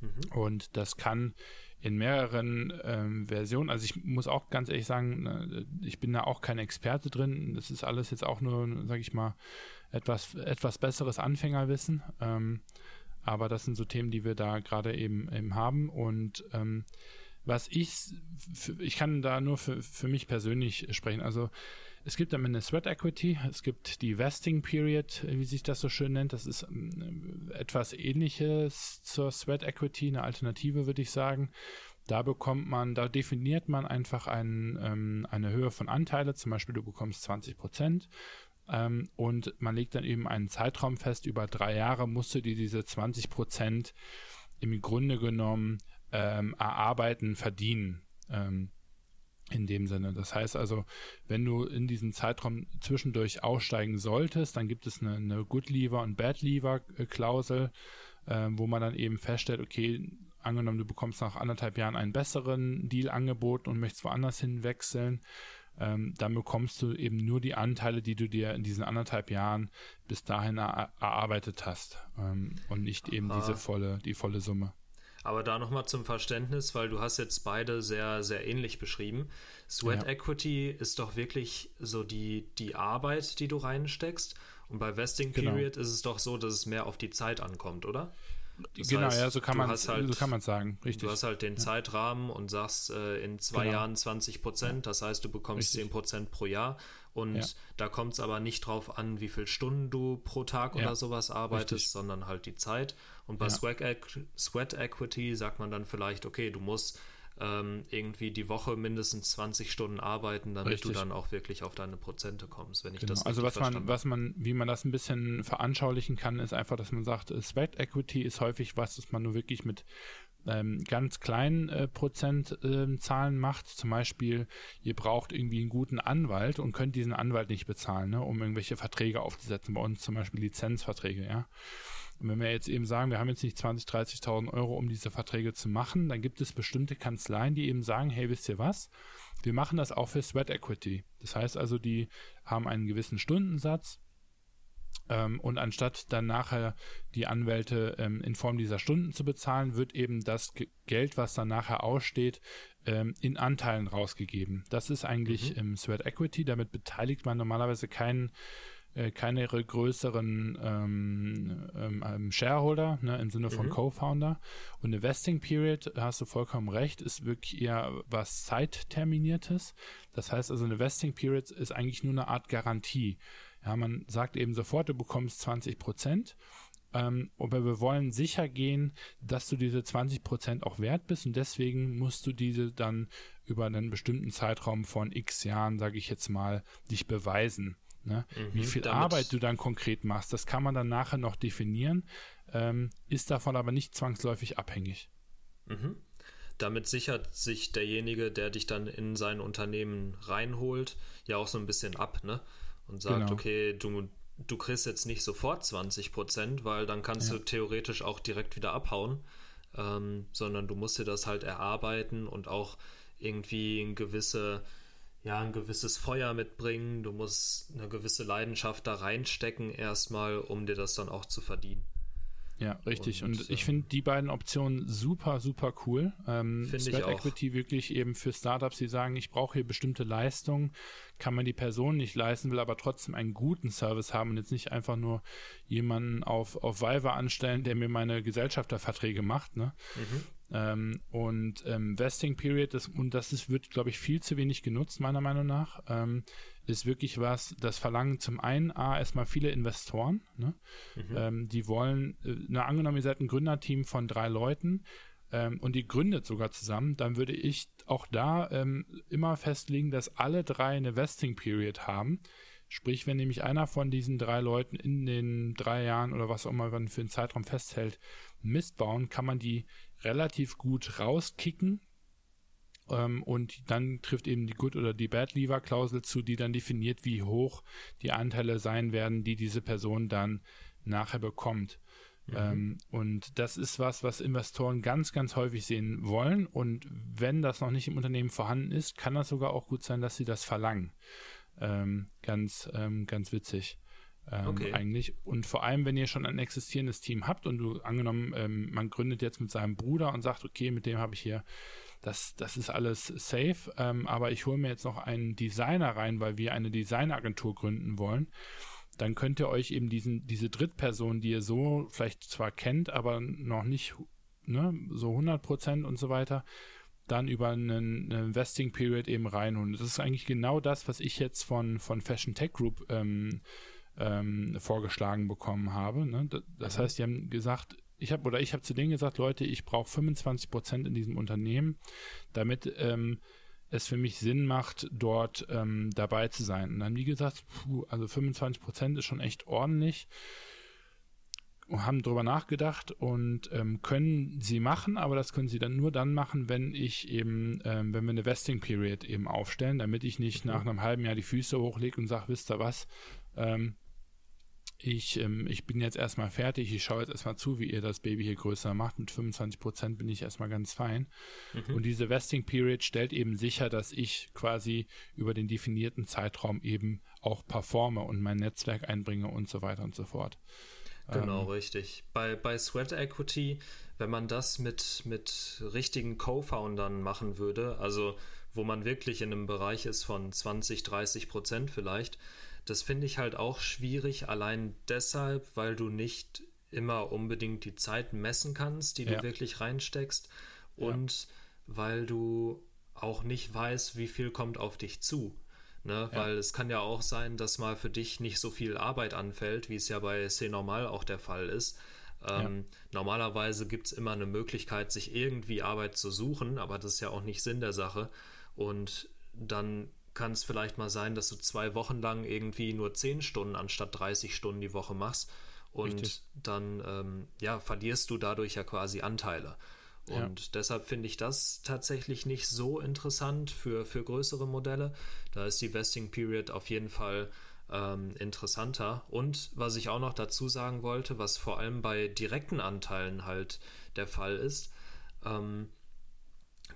Mhm. Und das kann in mehreren ähm, Versionen, also ich muss auch ganz ehrlich sagen, ne, ich bin da auch kein Experte drin. Das ist alles jetzt auch nur, sage ich mal, etwas, etwas besseres Anfängerwissen. Ähm, aber das sind so Themen, die wir da gerade eben, eben haben. Und ähm, was ich, ich kann da nur für, für mich persönlich sprechen. Also es gibt am Ende Sweat Equity, es gibt die Vesting Period, wie sich das so schön nennt. Das ist ähm, etwas ähnliches zur Sweat Equity, eine Alternative, würde ich sagen. Da bekommt man, da definiert man einfach ein, ähm, eine Höhe von Anteile, zum Beispiel du bekommst 20 Prozent ähm, und man legt dann eben einen Zeitraum fest, über drei Jahre musst du dir diese 20 Prozent im Grunde genommen ähm, erarbeiten, verdienen. Ähm, in dem Sinne. Das heißt also, wenn du in diesem Zeitraum zwischendurch aussteigen solltest, dann gibt es eine, eine Good Lever und Bad Lever Klausel, äh, wo man dann eben feststellt, okay, angenommen, du bekommst nach anderthalb Jahren einen besseren Deal angeboten und möchtest woanders hinwechseln, ähm, dann bekommst du eben nur die Anteile, die du dir in diesen anderthalb Jahren bis dahin er erarbeitet hast ähm, und nicht eben Aha. diese volle, die volle Summe. Aber da nochmal zum Verständnis, weil du hast jetzt beide sehr, sehr ähnlich beschrieben. Sweat ja. Equity ist doch wirklich so die, die Arbeit, die du reinsteckst. Und bei Vesting genau. Period genau. ist es doch so, dass es mehr auf die Zeit ankommt, oder? Das genau, heißt, ja, so kann man halt, so kann man sagen, richtig. Du hast halt den ja. Zeitrahmen und sagst äh, in zwei genau. Jahren 20 Prozent, das heißt, du bekommst richtig. 10 Prozent pro Jahr und ja. da kommt es aber nicht drauf an, wie viele Stunden du pro Tag ja. oder sowas arbeitest, richtig. sondern halt die Zeit. Und bei Sweat, Sweat Equity sagt man dann vielleicht, okay, du musst ähm, irgendwie die Woche mindestens 20 Stunden arbeiten, damit Richtig. du dann auch wirklich auf deine Prozente kommst, wenn ich genau. das Also was man, was man, wie man das ein bisschen veranschaulichen kann, ist einfach, dass man sagt, Sweat Equity ist häufig was, das man nur wirklich mit ähm, ganz kleinen äh, Prozentzahlen äh, macht. Zum Beispiel, ihr braucht irgendwie einen guten Anwalt und könnt diesen Anwalt nicht bezahlen, ne, um irgendwelche Verträge aufzusetzen. Bei uns zum Beispiel Lizenzverträge, ja. Und wenn wir jetzt eben sagen, wir haben jetzt nicht 20.000, 30.000 Euro, um diese Verträge zu machen, dann gibt es bestimmte Kanzleien, die eben sagen, hey, wisst ihr was? Wir machen das auch für Sweat Equity. Das heißt also, die haben einen gewissen Stundensatz, ähm, und anstatt dann nachher die Anwälte ähm, in Form dieser Stunden zu bezahlen, wird eben das G Geld, was dann nachher aussteht, ähm, in Anteilen rausgegeben. Das ist eigentlich mhm. im Sweat Equity. Damit beteiligt man normalerweise keinen äh, keine größeren ähm, ähm, ähm, Shareholder ne, im Sinne von mhm. Co-Founder. Und eine Vesting Period, hast du vollkommen recht, ist wirklich eher was zeitterminiertes. Das heißt also, eine Vesting Period ist eigentlich nur eine Art Garantie. Ja, man sagt eben sofort, du bekommst 20 Prozent. Ähm, aber wir wollen sicher gehen, dass du diese 20 Prozent auch wert bist und deswegen musst du diese dann über einen bestimmten Zeitraum von x Jahren, sage ich jetzt mal, dich beweisen. Ne? Mhm, Wie viel Arbeit du dann konkret machst, das kann man dann nachher noch definieren, ähm, ist davon aber nicht zwangsläufig abhängig. Mhm. Damit sichert sich derjenige, der dich dann in sein Unternehmen reinholt, ja auch so ein bisschen ab, ne? Und sagt, genau. okay, du, du kriegst jetzt nicht sofort 20 Prozent, weil dann kannst ja. du theoretisch auch direkt wieder abhauen, ähm, sondern du musst dir das halt erarbeiten und auch irgendwie eine gewisse ja, ein gewisses Feuer mitbringen, du musst eine gewisse Leidenschaft da reinstecken, erstmal, um dir das dann auch zu verdienen. Ja, richtig. Und, und ich finde die beiden Optionen super, super cool. Ähm, Sweat Equity wirklich eben für Startups, die sagen, ich brauche hier bestimmte Leistungen, kann man die Person nicht leisten, will aber trotzdem einen guten Service haben und jetzt nicht einfach nur jemanden auf, auf Viver anstellen, der mir meine Gesellschafterverträge macht. Ne? Mhm. Ähm, und ähm, Vesting Period, das, und das ist, wird, glaube ich, viel zu wenig genutzt, meiner Meinung nach, ähm, ist wirklich was, das verlangen zum einen A, erstmal viele Investoren, ne? Mhm. Ähm, die wollen, äh, na, angenommen, ihr seid ein Gründerteam von drei Leuten, ähm, und die gründet sogar zusammen, dann würde ich auch da ähm, immer festlegen, dass alle drei eine Vesting Period haben. Sprich, wenn nämlich einer von diesen drei Leuten in den drei Jahren oder was auch immer man für einen Zeitraum festhält, Mist bauen, kann man die relativ gut rauskicken. Ähm, und dann trifft eben die Good- oder die Bad-Lever-Klausel zu, die dann definiert, wie hoch die Anteile sein werden, die diese Person dann nachher bekommt. Mhm. Ähm, und das ist was, was Investoren ganz, ganz häufig sehen wollen. Und wenn das noch nicht im Unternehmen vorhanden ist, kann das sogar auch gut sein, dass sie das verlangen. Ähm, ganz, ähm, ganz witzig. Ähm, okay. Eigentlich. Und vor allem, wenn ihr schon ein existierendes Team habt und du angenommen, ähm, man gründet jetzt mit seinem Bruder und sagt, okay, mit dem habe ich hier, das, das ist alles safe, ähm, aber ich hole mir jetzt noch einen Designer rein, weil wir eine Designagentur gründen wollen dann könnt ihr euch eben diesen, diese Drittperson, die ihr so vielleicht zwar kennt, aber noch nicht ne, so 100 Prozent und so weiter, dann über einen, eine Investing Period eben reinholen. Das ist eigentlich genau das, was ich jetzt von, von Fashion Tech Group ähm, ähm, vorgeschlagen bekommen habe. Ne? Das mhm. heißt, die haben gesagt, ich habe oder ich habe zu denen gesagt, Leute, ich brauche 25 Prozent in diesem Unternehmen, damit ähm, es für mich Sinn macht, dort ähm, dabei zu sein. Und dann, wie gesagt, puh, also 25 Prozent ist schon echt ordentlich. Und haben darüber nachgedacht und ähm, können sie machen, aber das können sie dann nur dann machen, wenn ich eben, ähm, wenn wir eine Vesting Period eben aufstellen, damit ich nicht mhm. nach einem halben Jahr die Füße hochlege und sage, wisst ihr was, ähm, ich, ähm, ich bin jetzt erstmal fertig, ich schaue jetzt erstmal zu, wie ihr das Baby hier größer macht. Mit 25 Prozent bin ich erstmal ganz fein. Mhm. Und diese Vesting Period stellt eben sicher, dass ich quasi über den definierten Zeitraum eben auch performe und mein Netzwerk einbringe und so weiter und so fort. Genau, ähm, richtig. Bei, bei Sweat Equity, wenn man das mit, mit richtigen Co-Foundern machen würde, also wo man wirklich in einem Bereich ist von 20, 30 Prozent vielleicht, das finde ich halt auch schwierig, allein deshalb, weil du nicht immer unbedingt die Zeit messen kannst, die ja. du wirklich reinsteckst und ja. weil du auch nicht weißt, wie viel kommt auf dich zu. Ne? Ja. Weil es kann ja auch sein, dass mal für dich nicht so viel Arbeit anfällt, wie es ja bei C Normal auch der Fall ist. Ähm, normalerweise gibt es immer eine Möglichkeit, sich irgendwie Arbeit zu suchen, aber das ist ja auch nicht Sinn der Sache. Und dann kann es vielleicht mal sein, dass du zwei Wochen lang irgendwie nur zehn Stunden anstatt 30 Stunden die Woche machst und Richtig. dann ähm, ja verlierst du dadurch ja quasi Anteile. Und ja. deshalb finde ich das tatsächlich nicht so interessant für, für größere Modelle. Da ist die Vesting Period auf jeden Fall ähm, interessanter. Und was ich auch noch dazu sagen wollte, was vor allem bei direkten Anteilen halt der Fall ist, ähm,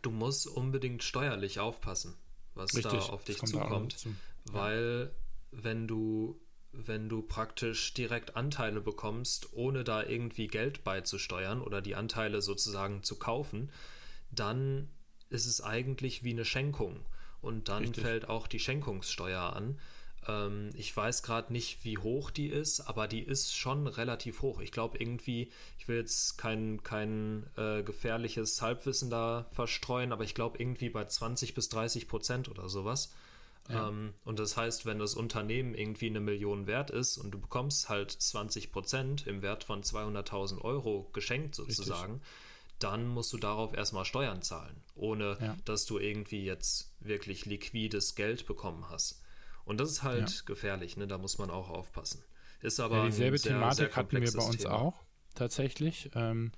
du musst unbedingt steuerlich aufpassen was Richtig, da auf dich zukommt. Zu. Weil wenn du wenn du praktisch direkt Anteile bekommst, ohne da irgendwie Geld beizusteuern oder die Anteile sozusagen zu kaufen, dann ist es eigentlich wie eine Schenkung. Und dann Richtig. fällt auch die Schenkungssteuer an. Ähm, ich weiß gerade nicht, wie hoch die ist, aber die ist schon relativ hoch. Ich glaube irgendwie, ich will jetzt kein, kein äh, gefährliches Halbwissen da verstreuen, aber ich glaube irgendwie bei 20 bis 30 Prozent oder sowas. Ja. Ähm, und das heißt, wenn das Unternehmen irgendwie eine Million wert ist und du bekommst halt 20 Prozent im Wert von 200.000 Euro geschenkt sozusagen, Richtig. dann musst du darauf erstmal Steuern zahlen, ohne ja. dass du irgendwie jetzt wirklich liquides Geld bekommen hast. Und das ist halt ja. gefährlich, ne? da muss man auch aufpassen. Ist aber ja, dieselbe sehr, Thematik sehr hatten wir bei uns Thema. auch tatsächlich. Ähm,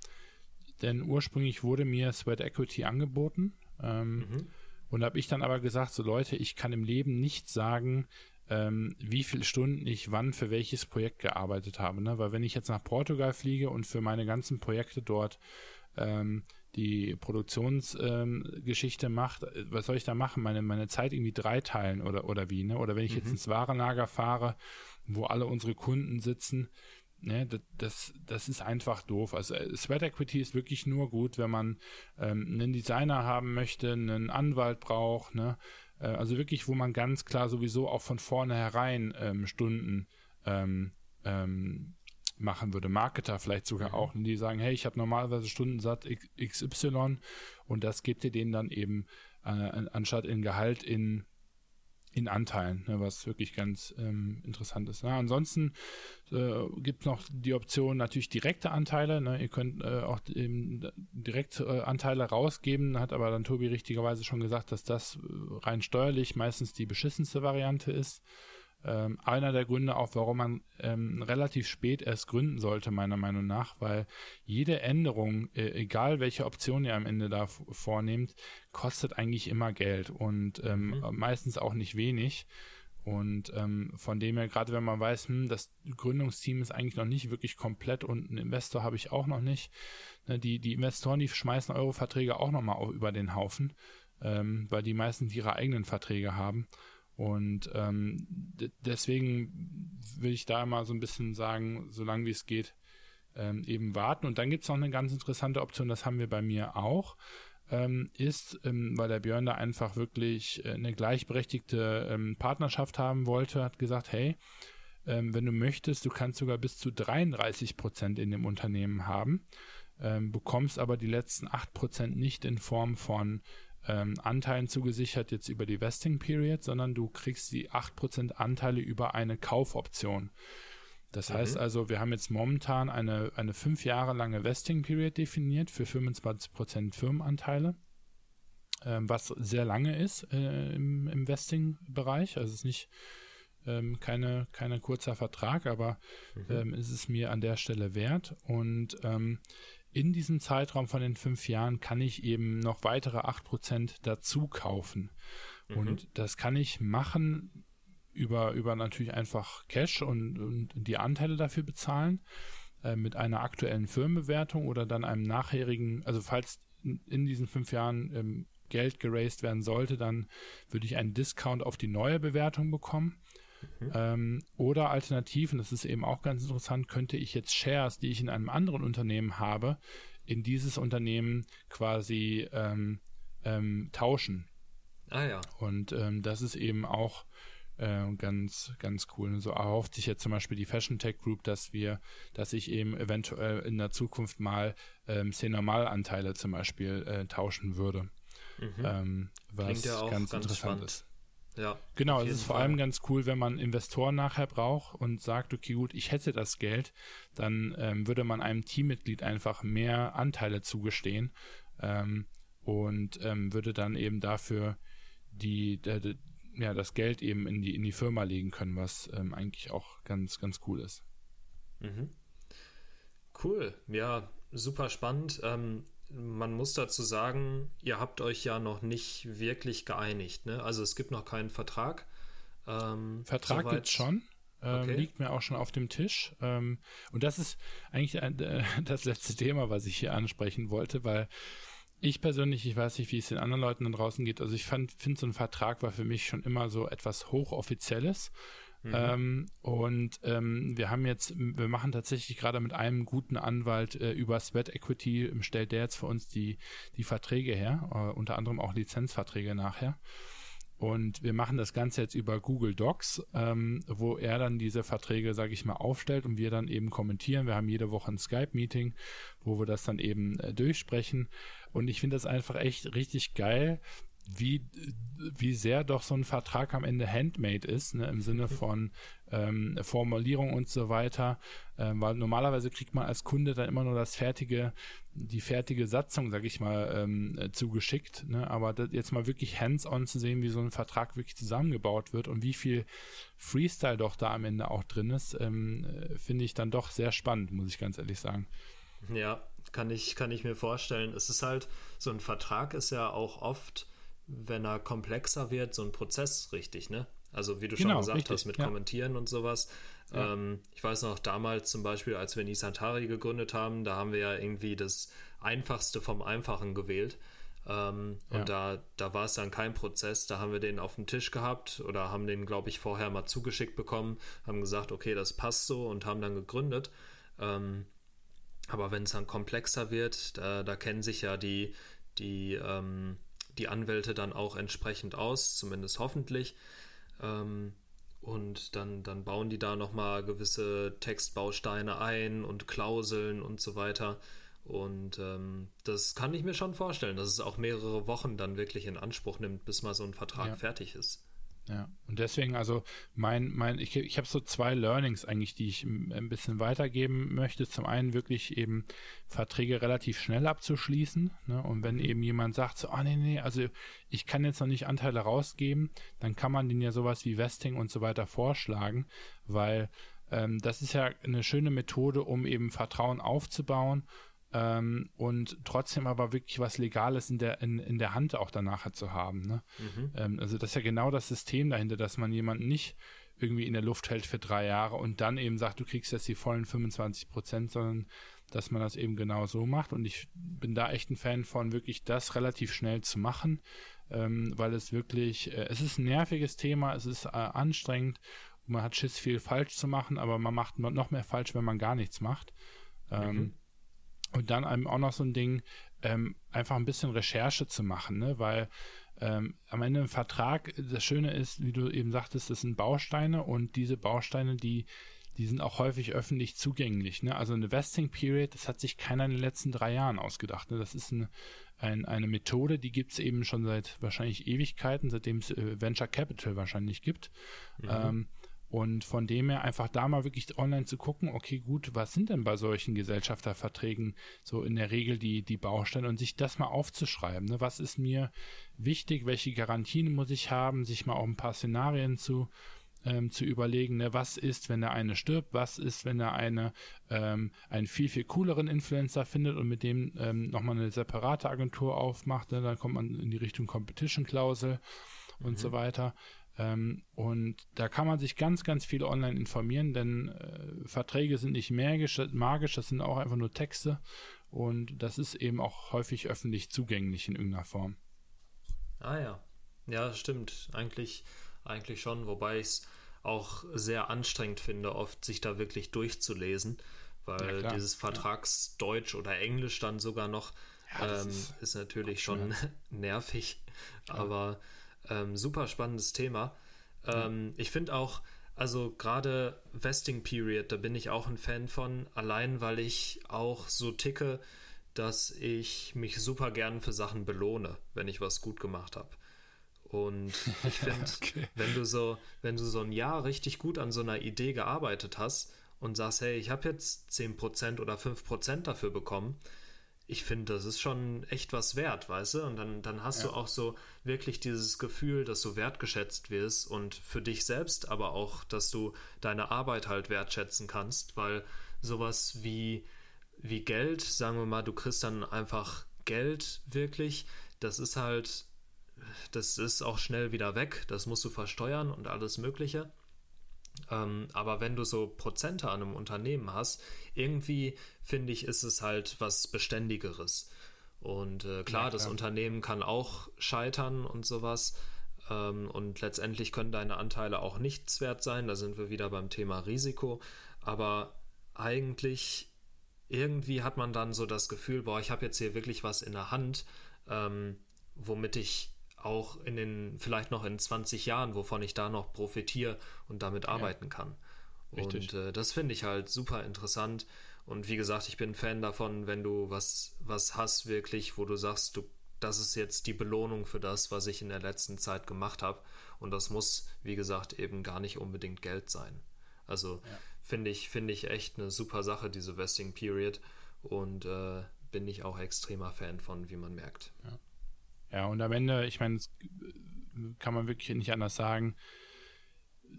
denn ursprünglich wurde mir Sweat Equity angeboten. Ähm, mhm. Und habe ich dann aber gesagt, so Leute, ich kann im Leben nicht sagen, ähm, wie viele Stunden ich wann für welches Projekt gearbeitet habe. Ne? Weil wenn ich jetzt nach Portugal fliege und für meine ganzen Projekte dort ähm, die Produktionsgeschichte ähm, macht, was soll ich da machen? Meine, meine Zeit irgendwie dreiteilen oder, oder wie, ne? Oder wenn ich mhm. jetzt ins Warenlager fahre, wo alle unsere Kunden sitzen, ne, das, das, das ist einfach doof. Also äh, Sweat Equity ist wirklich nur gut, wenn man ähm, einen Designer haben möchte, einen Anwalt braucht, ne? Äh, also wirklich, wo man ganz klar sowieso auch von vornherein ähm, Stunden ähm, ähm, machen würde. Marketer vielleicht sogar mhm. auch, die sagen, hey, ich habe normalerweise Stundensatz XY und das gibt ihr denen dann eben äh, anstatt in Gehalt in in Anteilen, ne, was wirklich ganz ähm, interessant ist. Ja, ansonsten äh, gibt es noch die Option natürlich direkte Anteile. Ne, ihr könnt äh, auch eben direkt äh, Anteile rausgeben, hat aber dann Tobi richtigerweise schon gesagt, dass das äh, rein steuerlich meistens die beschissenste Variante ist. Ähm, einer der Gründe auch, warum man ähm, relativ spät erst gründen sollte, meiner Meinung nach, weil jede Änderung, äh, egal welche Option ihr am Ende da vornehmt, kostet eigentlich immer Geld und ähm, mhm. meistens auch nicht wenig. Und ähm, von dem her, gerade wenn man weiß, hm, das Gründungsteam ist eigentlich noch nicht wirklich komplett und einen Investor habe ich auch noch nicht. Ne, die, die Investoren, die schmeißen eure Verträge auch nochmal über den Haufen, ähm, weil die meistens ihre eigenen Verträge haben. Und ähm, deswegen will ich da mal so ein bisschen sagen, solange wie es geht, ähm, eben warten. Und dann gibt es noch eine ganz interessante Option, das haben wir bei mir auch ähm, ist, ähm, weil der Björn da einfach wirklich äh, eine gleichberechtigte ähm, Partnerschaft haben wollte, hat gesagt, hey, ähm, wenn du möchtest, du kannst sogar bis zu 33 Prozent in dem Unternehmen haben, ähm, bekommst aber die letzten 8 Prozent nicht in Form von ähm, Anteilen zugesichert jetzt über die Vesting Period, sondern du kriegst die 8 Prozent Anteile über eine Kaufoption. Das mhm. heißt also, wir haben jetzt momentan eine, eine fünf Jahre lange Vesting Period definiert für 25% Firmenanteile, ähm, was sehr lange ist äh, im, im Vesting-Bereich. Also es ist nicht ähm, keine, keine kurzer Vertrag, aber mhm. ähm, ist es mir an der Stelle wert. Und ähm, in diesem Zeitraum von den fünf Jahren kann ich eben noch weitere 8% dazu kaufen. Mhm. Und das kann ich machen über, über natürlich einfach Cash und, und die Anteile dafür bezahlen äh, mit einer aktuellen Firmenbewertung oder dann einem nachherigen, also falls in, in diesen fünf Jahren ähm, Geld geraced werden sollte, dann würde ich einen Discount auf die neue Bewertung bekommen. Mhm. Ähm, oder alternativ, und das ist eben auch ganz interessant, könnte ich jetzt Shares, die ich in einem anderen Unternehmen habe, in dieses Unternehmen quasi ähm, ähm, tauschen. Ah ja. Und ähm, das ist eben auch äh, ganz, ganz cool. So erhofft sich jetzt zum Beispiel die Fashion Tech Group, dass wir, dass ich eben eventuell in der Zukunft mal ähm, C-Normal-Anteile zum Beispiel äh, tauschen würde. Mhm. Ähm, was ja ganz, ganz, interessant spannend. ist. Ja, genau, es ist vor Fall. allem ganz cool, wenn man Investoren nachher braucht und sagt, okay, gut, ich hätte das Geld, dann ähm, würde man einem Teammitglied einfach mehr Anteile zugestehen ähm, und ähm, würde dann eben dafür die, die, ja, das Geld eben in die, in die Firma legen können, was ähm, eigentlich auch ganz, ganz cool ist. Mhm. Cool, ja, super spannend. Ähm, man muss dazu sagen, ihr habt euch ja noch nicht wirklich geeinigt. Ne? Also es gibt noch keinen Vertrag. Ähm, Vertrag gibt es schon. Ähm, okay. liegt mir auch schon auf dem Tisch. Ähm, und das ist eigentlich ein, äh, das letzte Thema, was ich hier ansprechen wollte, weil ich persönlich, ich weiß nicht, wie es den anderen Leuten da draußen geht. Also ich finde, so ein Vertrag war für mich schon immer so etwas Hochoffizielles. Mhm. Ähm, und ähm, wir haben jetzt, wir machen tatsächlich gerade mit einem guten Anwalt äh, über Sweat Equity, stellt der jetzt für uns die, die Verträge her, äh, unter anderem auch Lizenzverträge nachher. Und wir machen das Ganze jetzt über Google Docs, ähm, wo er dann diese Verträge, sage ich mal, aufstellt und wir dann eben kommentieren. Wir haben jede Woche ein Skype-Meeting, wo wir das dann eben äh, durchsprechen. Und ich finde das einfach echt richtig geil, wie, wie sehr doch so ein Vertrag am Ende handmade ist, ne, im Sinne von ähm, Formulierung und so weiter. Ähm, weil normalerweise kriegt man als Kunde dann immer nur das fertige, die fertige Satzung, sag ich mal, ähm, äh, zugeschickt. Ne? Aber jetzt mal wirklich hands-on zu sehen, wie so ein Vertrag wirklich zusammengebaut wird und wie viel Freestyle doch da am Ende auch drin ist, ähm, äh, finde ich dann doch sehr spannend, muss ich ganz ehrlich sagen. Ja, kann ich, kann ich mir vorstellen. Es ist halt, so ein Vertrag ist ja auch oft, wenn er komplexer wird, so ein Prozess richtig, ne? Also wie du genau, schon gesagt richtig, hast, mit ja. Kommentieren und sowas. Ja. Ähm, ich weiß noch, damals zum Beispiel, als wir Nisantari gegründet haben, da haben wir ja irgendwie das Einfachste vom Einfachen gewählt. Ähm, ja. Und da, da war es dann kein Prozess. Da haben wir den auf dem Tisch gehabt oder haben den, glaube ich, vorher mal zugeschickt bekommen, haben gesagt, okay, das passt so und haben dann gegründet. Ähm, aber wenn es dann komplexer wird, da, da, kennen sich ja die, die, ähm, die Anwälte dann auch entsprechend aus, zumindest hoffentlich. Ähm, und dann, dann bauen die da nochmal gewisse Textbausteine ein und Klauseln und so weiter. Und ähm, das kann ich mir schon vorstellen, dass es auch mehrere Wochen dann wirklich in Anspruch nimmt, bis mal so ein Vertrag ja. fertig ist. Ja, und deswegen, also mein, mein, ich, ich habe so zwei Learnings eigentlich, die ich ein bisschen weitergeben möchte. Zum einen wirklich eben Verträge relativ schnell abzuschließen. Ne? Und wenn eben jemand sagt, so, ah oh, nee, nee, also ich kann jetzt noch nicht Anteile rausgeben, dann kann man den ja sowas wie Vesting und so weiter vorschlagen, weil ähm, das ist ja eine schöne Methode, um eben Vertrauen aufzubauen ähm, und trotzdem aber wirklich was Legales in der, in, in der Hand auch danach zu haben. Ne? Mhm. Ähm, also das ist ja genau das System dahinter, dass man jemanden nicht irgendwie in der Luft hält für drei Jahre und dann eben sagt, du kriegst jetzt die vollen 25 Prozent, sondern dass man das eben genau so macht. Und ich bin da echt ein Fan von, wirklich das relativ schnell zu machen, ähm, weil es wirklich, äh, es ist ein nerviges Thema, es ist äh, anstrengend, man hat Schiss, viel falsch zu machen, aber man macht noch mehr falsch, wenn man gar nichts macht. Ähm, mhm. Und dann einem auch noch so ein Ding, ähm, einfach ein bisschen Recherche zu machen, ne? weil ähm, am Ende im Vertrag, das Schöne ist, wie du eben sagtest, das sind Bausteine und diese Bausteine, die, die sind auch häufig öffentlich zugänglich. Ne? Also eine Vesting Period, das hat sich keiner in den letzten drei Jahren ausgedacht. Ne? Das ist eine, ein, eine Methode, die gibt es eben schon seit wahrscheinlich Ewigkeiten, seitdem es äh, Venture Capital wahrscheinlich gibt. Mhm. Ähm, und von dem her einfach da mal wirklich online zu gucken, okay, gut, was sind denn bei solchen Gesellschafterverträgen so in der Regel die, die Bausteine und sich das mal aufzuschreiben. Ne? Was ist mir wichtig? Welche Garantien muss ich haben? Sich mal auch ein paar Szenarien zu, ähm, zu überlegen, ne? was ist, wenn der eine stirbt? Was ist, wenn der eine ähm, einen viel, viel cooleren Influencer findet und mit dem ähm, nochmal eine separate Agentur aufmacht? Ne? Dann kommt man in die Richtung Competition-Klausel und mhm. so weiter. Ähm, und da kann man sich ganz, ganz viel online informieren, denn äh, Verträge sind nicht magisch, magisch, das sind auch einfach nur Texte und das ist eben auch häufig öffentlich zugänglich in irgendeiner Form. Ah ja, ja, stimmt. Eigentlich, eigentlich schon, wobei ich es auch sehr anstrengend finde, oft sich da wirklich durchzulesen, weil ja, dieses Vertragsdeutsch ja. oder Englisch dann sogar noch ja, ähm, ist, ist, natürlich schon nervig, aber ähm, super spannendes Thema. Ähm, ich finde auch, also gerade Vesting Period, da bin ich auch ein Fan von, allein weil ich auch so ticke, dass ich mich super gern für Sachen belohne, wenn ich was gut gemacht habe. Und ich finde, okay. wenn du so, wenn du so ein Jahr richtig gut an so einer Idee gearbeitet hast und sagst, hey, ich habe jetzt 10% oder 5% dafür bekommen, ich finde, das ist schon echt was wert, weißt du? Und dann, dann hast ja. du auch so wirklich dieses Gefühl, dass du wertgeschätzt wirst und für dich selbst, aber auch, dass du deine Arbeit halt wertschätzen kannst, weil sowas wie, wie Geld, sagen wir mal, du kriegst dann einfach Geld wirklich, das ist halt, das ist auch schnell wieder weg, das musst du versteuern und alles Mögliche. Ähm, aber wenn du so Prozente an einem Unternehmen hast, irgendwie finde ich, ist es halt was Beständigeres. Und äh, klar, ja, klar, das Unternehmen kann auch scheitern und sowas. Ähm, und letztendlich können deine Anteile auch nichts wert sein. Da sind wir wieder beim Thema Risiko. Aber eigentlich, irgendwie hat man dann so das Gefühl, boah, ich habe jetzt hier wirklich was in der Hand, ähm, womit ich auch in den, vielleicht noch in 20 Jahren, wovon ich da noch profitiere und damit ja. arbeiten kann. Richtig. Und äh, das finde ich halt super interessant. Und wie gesagt, ich bin Fan davon, wenn du was, was hast, wirklich, wo du sagst, du, das ist jetzt die Belohnung für das, was ich in der letzten Zeit gemacht habe. Und das muss, wie gesagt, eben gar nicht unbedingt Geld sein. Also ja. finde ich, finde ich echt eine super Sache, diese Vesting Period. Und äh, bin ich auch extremer Fan von, wie man merkt. Ja. Ja, und am Ende, ich meine, kann man wirklich nicht anders sagen.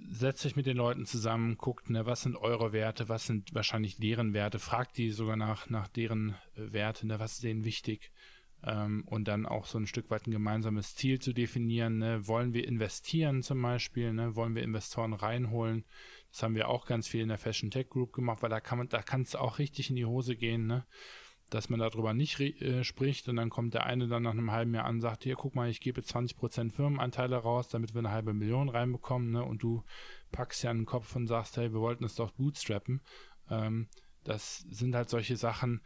Setzt euch mit den Leuten zusammen, guckt, ne, was sind eure Werte, was sind wahrscheinlich deren Werte, fragt die sogar nach, nach deren äh, Werten, ne, was ist denen wichtig. Ähm, und dann auch so ein Stück weit ein gemeinsames Ziel zu definieren. Ne? Wollen wir investieren zum Beispiel? Ne? Wollen wir Investoren reinholen? Das haben wir auch ganz viel in der Fashion Tech Group gemacht, weil da kann man, da kann es auch richtig in die Hose gehen. Ne? Dass man darüber nicht äh, spricht und dann kommt der eine dann nach einem halben Jahr an und sagt, hier, guck mal, ich gebe 20% Firmenanteile raus, damit wir eine halbe Million reinbekommen, ne? Und du packst ja den Kopf und sagst, hey, wir wollten es doch bootstrappen. Ähm, das sind halt solche Sachen,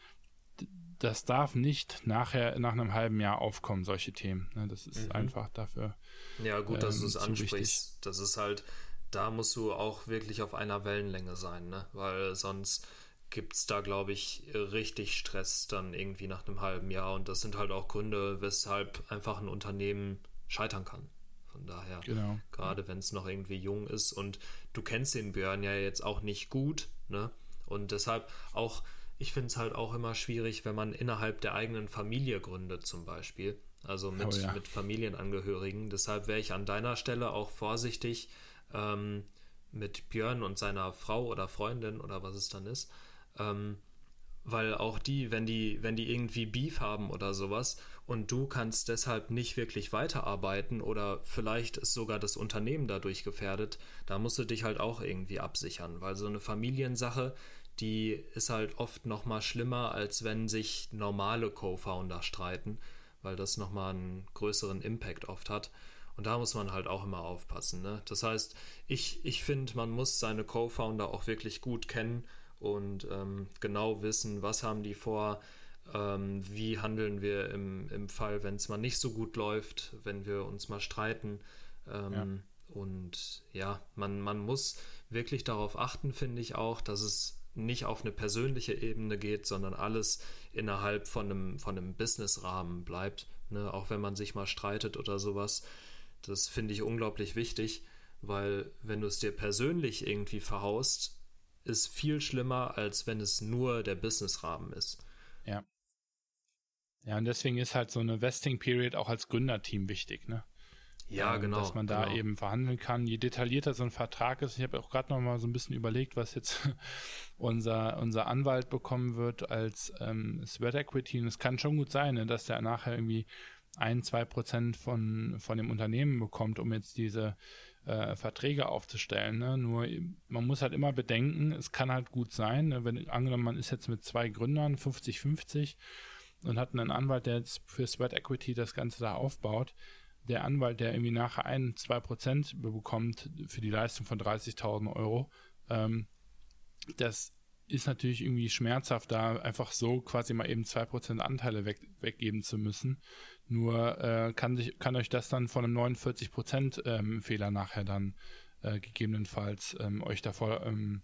das darf nicht nachher nach einem halben Jahr aufkommen, solche Themen. Ne? Das ist mhm. einfach dafür. Ja, gut, dass ähm, du es ansprichst. Das ist halt, da musst du auch wirklich auf einer Wellenlänge sein, ne? Weil sonst gibt es da, glaube ich, richtig Stress dann irgendwie nach einem halben Jahr. Und das sind halt auch Gründe, weshalb einfach ein Unternehmen scheitern kann. Von daher, genau. gerade wenn es noch irgendwie jung ist und du kennst den Björn ja jetzt auch nicht gut, ne? Und deshalb auch, ich finde es halt auch immer schwierig, wenn man innerhalb der eigenen Familie gründet, zum Beispiel. Also mit, oh ja. mit Familienangehörigen. Deshalb wäre ich an deiner Stelle auch vorsichtig ähm, mit Björn und seiner Frau oder Freundin oder was es dann ist, ähm, weil auch die, wenn die, wenn die irgendwie Beef haben oder sowas und du kannst deshalb nicht wirklich weiterarbeiten oder vielleicht ist sogar das Unternehmen dadurch gefährdet, da musst du dich halt auch irgendwie absichern, weil so eine Familiensache, die ist halt oft noch mal schlimmer, als wenn sich normale Co-Founder streiten, weil das noch mal einen größeren Impact oft hat. Und da muss man halt auch immer aufpassen. Ne? Das heißt, ich, ich finde, man muss seine Co-Founder auch wirklich gut kennen und ähm, genau wissen, was haben die vor, ähm, wie handeln wir im, im Fall, wenn es mal nicht so gut läuft, wenn wir uns mal streiten. Ähm, ja. Und ja, man, man muss wirklich darauf achten, finde ich auch, dass es nicht auf eine persönliche Ebene geht, sondern alles innerhalb von einem, von einem Business-Rahmen bleibt. Ne? Auch wenn man sich mal streitet oder sowas. Das finde ich unglaublich wichtig, weil wenn du es dir persönlich irgendwie verhaust, ist viel schlimmer, als wenn es nur der Business-Rahmen ist. Ja. Ja, und deswegen ist halt so eine Vesting Period auch als Gründerteam wichtig, ne? Ja, ähm, genau. Dass man da genau. eben verhandeln kann. Je detaillierter so ein Vertrag ist, ich habe auch gerade noch mal so ein bisschen überlegt, was jetzt unser, unser Anwalt bekommen wird als ähm, Sweat Equity. Und es kann schon gut sein, ne, dass der nachher irgendwie ein, zwei Prozent von, von dem Unternehmen bekommt, um jetzt diese äh, Verträge aufzustellen. Ne? Nur man muss halt immer bedenken, es kann halt gut sein, ne? wenn angenommen, man ist jetzt mit zwei Gründern 50-50 und hat einen Anwalt, der jetzt für Sweat Equity das Ganze da aufbaut. Der Anwalt, der irgendwie nachher ein, zwei Prozent bekommt für die Leistung von 30.000 Euro, ähm, das ist natürlich irgendwie schmerzhaft, da einfach so quasi mal eben zwei Prozent Anteile weg, weggeben zu müssen. Nur äh, kann, sich, kann euch das dann von einem 49% ähm, Fehler nachher dann äh, gegebenenfalls ähm, euch davor ähm,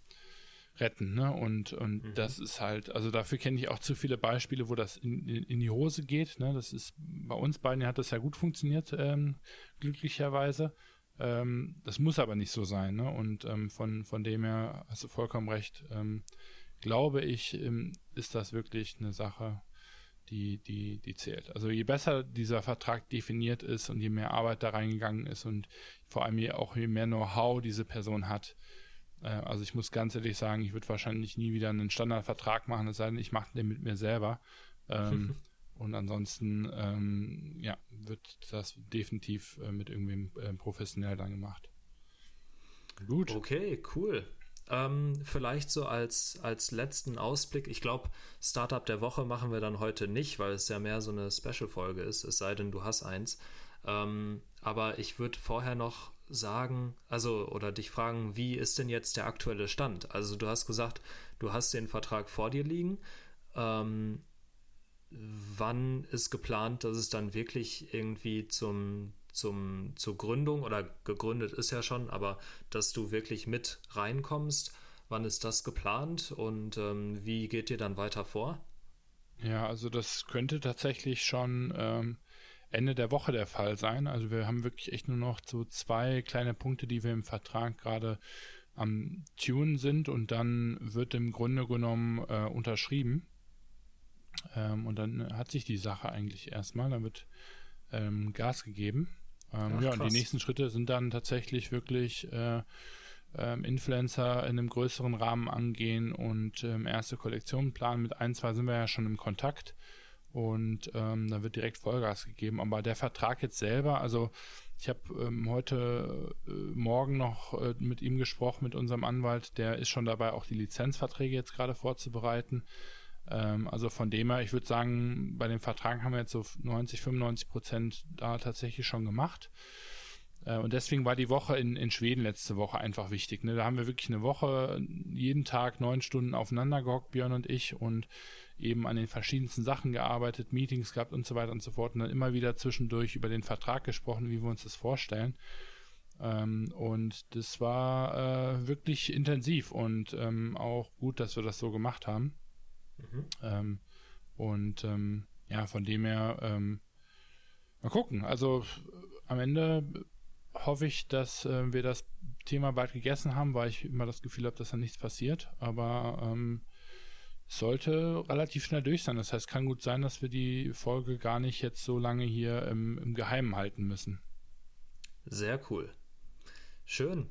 retten. Ne? Und, und mhm. das ist halt, also dafür kenne ich auch zu viele Beispiele, wo das in, in, in, die Hose geht. Ne? Das ist bei uns beiden hat das ja gut funktioniert, ähm, glücklicherweise. Ähm, das muss aber nicht so sein. Ne? Und ähm, von, von dem her hast du vollkommen recht. Ähm, glaube ich, ähm, ist das wirklich eine Sache, die, die, die zählt. Also je besser dieser Vertrag definiert ist und je mehr Arbeit da reingegangen ist und vor allem je auch je mehr Know-how diese Person hat. Äh, also ich muss ganz ehrlich sagen, ich würde wahrscheinlich nie wieder einen Standardvertrag machen, es sei denn, ich mache den mit mir selber. Ähm, und ansonsten, ähm, ja, wird das definitiv äh, mit irgendwem äh, professionell dann gemacht. Gut. Okay, cool. Ähm, vielleicht so als, als letzten Ausblick. Ich glaube, Startup der Woche machen wir dann heute nicht, weil es ja mehr so eine Special-Folge ist, es sei denn, du hast eins. Ähm, aber ich würde vorher noch sagen, also oder dich fragen, wie ist denn jetzt der aktuelle Stand? Also du hast gesagt, du hast den Vertrag vor dir liegen. Ähm, wann ist geplant, dass es dann wirklich irgendwie zum zum, zur Gründung oder gegründet ist ja schon, aber dass du wirklich mit reinkommst. Wann ist das geplant und ähm, wie geht ihr dann weiter vor? Ja, also das könnte tatsächlich schon ähm, Ende der Woche der Fall sein. Also wir haben wirklich echt nur noch so zwei kleine Punkte, die wir im Vertrag gerade am Tune sind und dann wird im Grunde genommen äh, unterschrieben. Ähm, und dann hat sich die Sache eigentlich erstmal, dann wird ähm, Gas gegeben. Ähm, Ach, ja, und die nächsten Schritte sind dann tatsächlich wirklich äh, ähm, Influencer in einem größeren Rahmen angehen und ähm, erste Kollektionen planen. Mit ein, zwei sind wir ja schon im Kontakt und ähm, da wird direkt Vollgas gegeben. Aber der Vertrag jetzt selber, also ich habe ähm, heute äh, Morgen noch äh, mit ihm gesprochen, mit unserem Anwalt, der ist schon dabei, auch die Lizenzverträge jetzt gerade vorzubereiten. Ähm, also von dem her, ich würde sagen, bei den Vertragen haben wir jetzt so 90, 95 Prozent da tatsächlich schon gemacht. Äh, und deswegen war die Woche in, in Schweden letzte Woche einfach wichtig. Ne? Da haben wir wirklich eine Woche, jeden Tag neun Stunden aufeinander gehockt, Björn und ich, und eben an den verschiedensten Sachen gearbeitet, Meetings gehabt und so weiter und so fort. Und dann immer wieder zwischendurch über den Vertrag gesprochen, wie wir uns das vorstellen. Ähm, und das war äh, wirklich intensiv und ähm, auch gut, dass wir das so gemacht haben. Mhm. Ähm, und ähm, ja, von dem her, ähm, mal gucken. Also am Ende hoffe ich, dass äh, wir das Thema bald gegessen haben, weil ich immer das Gefühl habe, dass da nichts passiert. Aber ähm, sollte relativ schnell durch sein. Das heißt, kann gut sein, dass wir die Folge gar nicht jetzt so lange hier im, im Geheimen halten müssen. Sehr cool. Schön.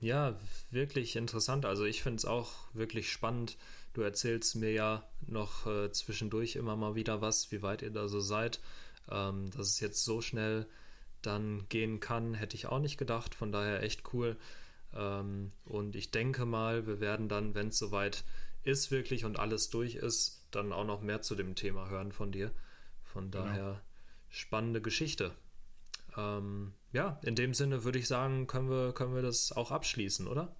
Ja, wirklich interessant. Also ich finde es auch wirklich spannend, Du erzählst mir ja noch äh, zwischendurch immer mal wieder was, wie weit ihr da so seid. Ähm, dass es jetzt so schnell dann gehen kann, hätte ich auch nicht gedacht. Von daher echt cool. Ähm, und ich denke mal, wir werden dann, wenn es soweit ist wirklich und alles durch ist, dann auch noch mehr zu dem Thema hören von dir. Von genau. daher genau. spannende Geschichte. Ähm, ja, in dem Sinne würde ich sagen, können wir, können wir das auch abschließen, oder?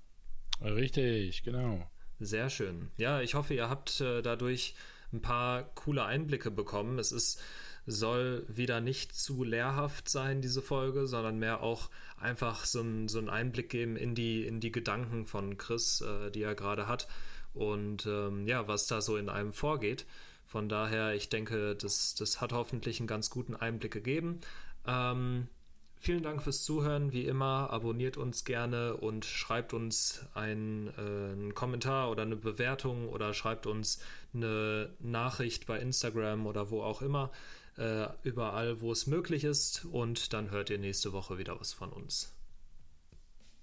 Richtig, genau. Sehr schön. Ja, ich hoffe, ihr habt äh, dadurch ein paar coole Einblicke bekommen. Es ist soll wieder nicht zu lehrhaft sein, diese Folge, sondern mehr auch einfach so, ein, so einen Einblick geben in die, in die Gedanken von Chris, äh, die er gerade hat und ähm, ja, was da so in einem vorgeht. Von daher, ich denke, das, das hat hoffentlich einen ganz guten Einblick gegeben. Ähm, vielen Dank fürs Zuhören. Wie immer, abonniert uns gerne und schreibt uns ein, äh, einen Kommentar oder eine Bewertung oder schreibt uns eine Nachricht bei Instagram oder wo auch immer. Äh, überall, wo es möglich ist. Und dann hört ihr nächste Woche wieder was von uns.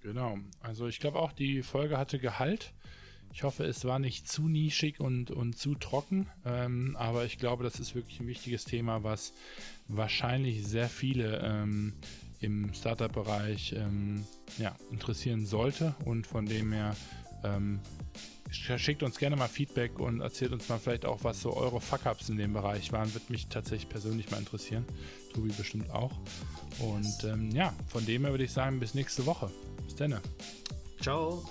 Genau. Also ich glaube auch, die Folge hatte Gehalt. Ich hoffe, es war nicht zu nischig und, und zu trocken, ähm, aber ich glaube, das ist wirklich ein wichtiges Thema, was wahrscheinlich sehr viele ähm, im Startup-Bereich ähm, ja, interessieren sollte und von dem her ähm, schickt uns gerne mal Feedback und erzählt uns mal vielleicht auch, was so eure Fuck-Ups in dem Bereich waren. Würde mich tatsächlich persönlich mal interessieren. Tobi bestimmt auch. Und ähm, ja, von dem her würde ich sagen, bis nächste Woche. Bis dann. Ciao.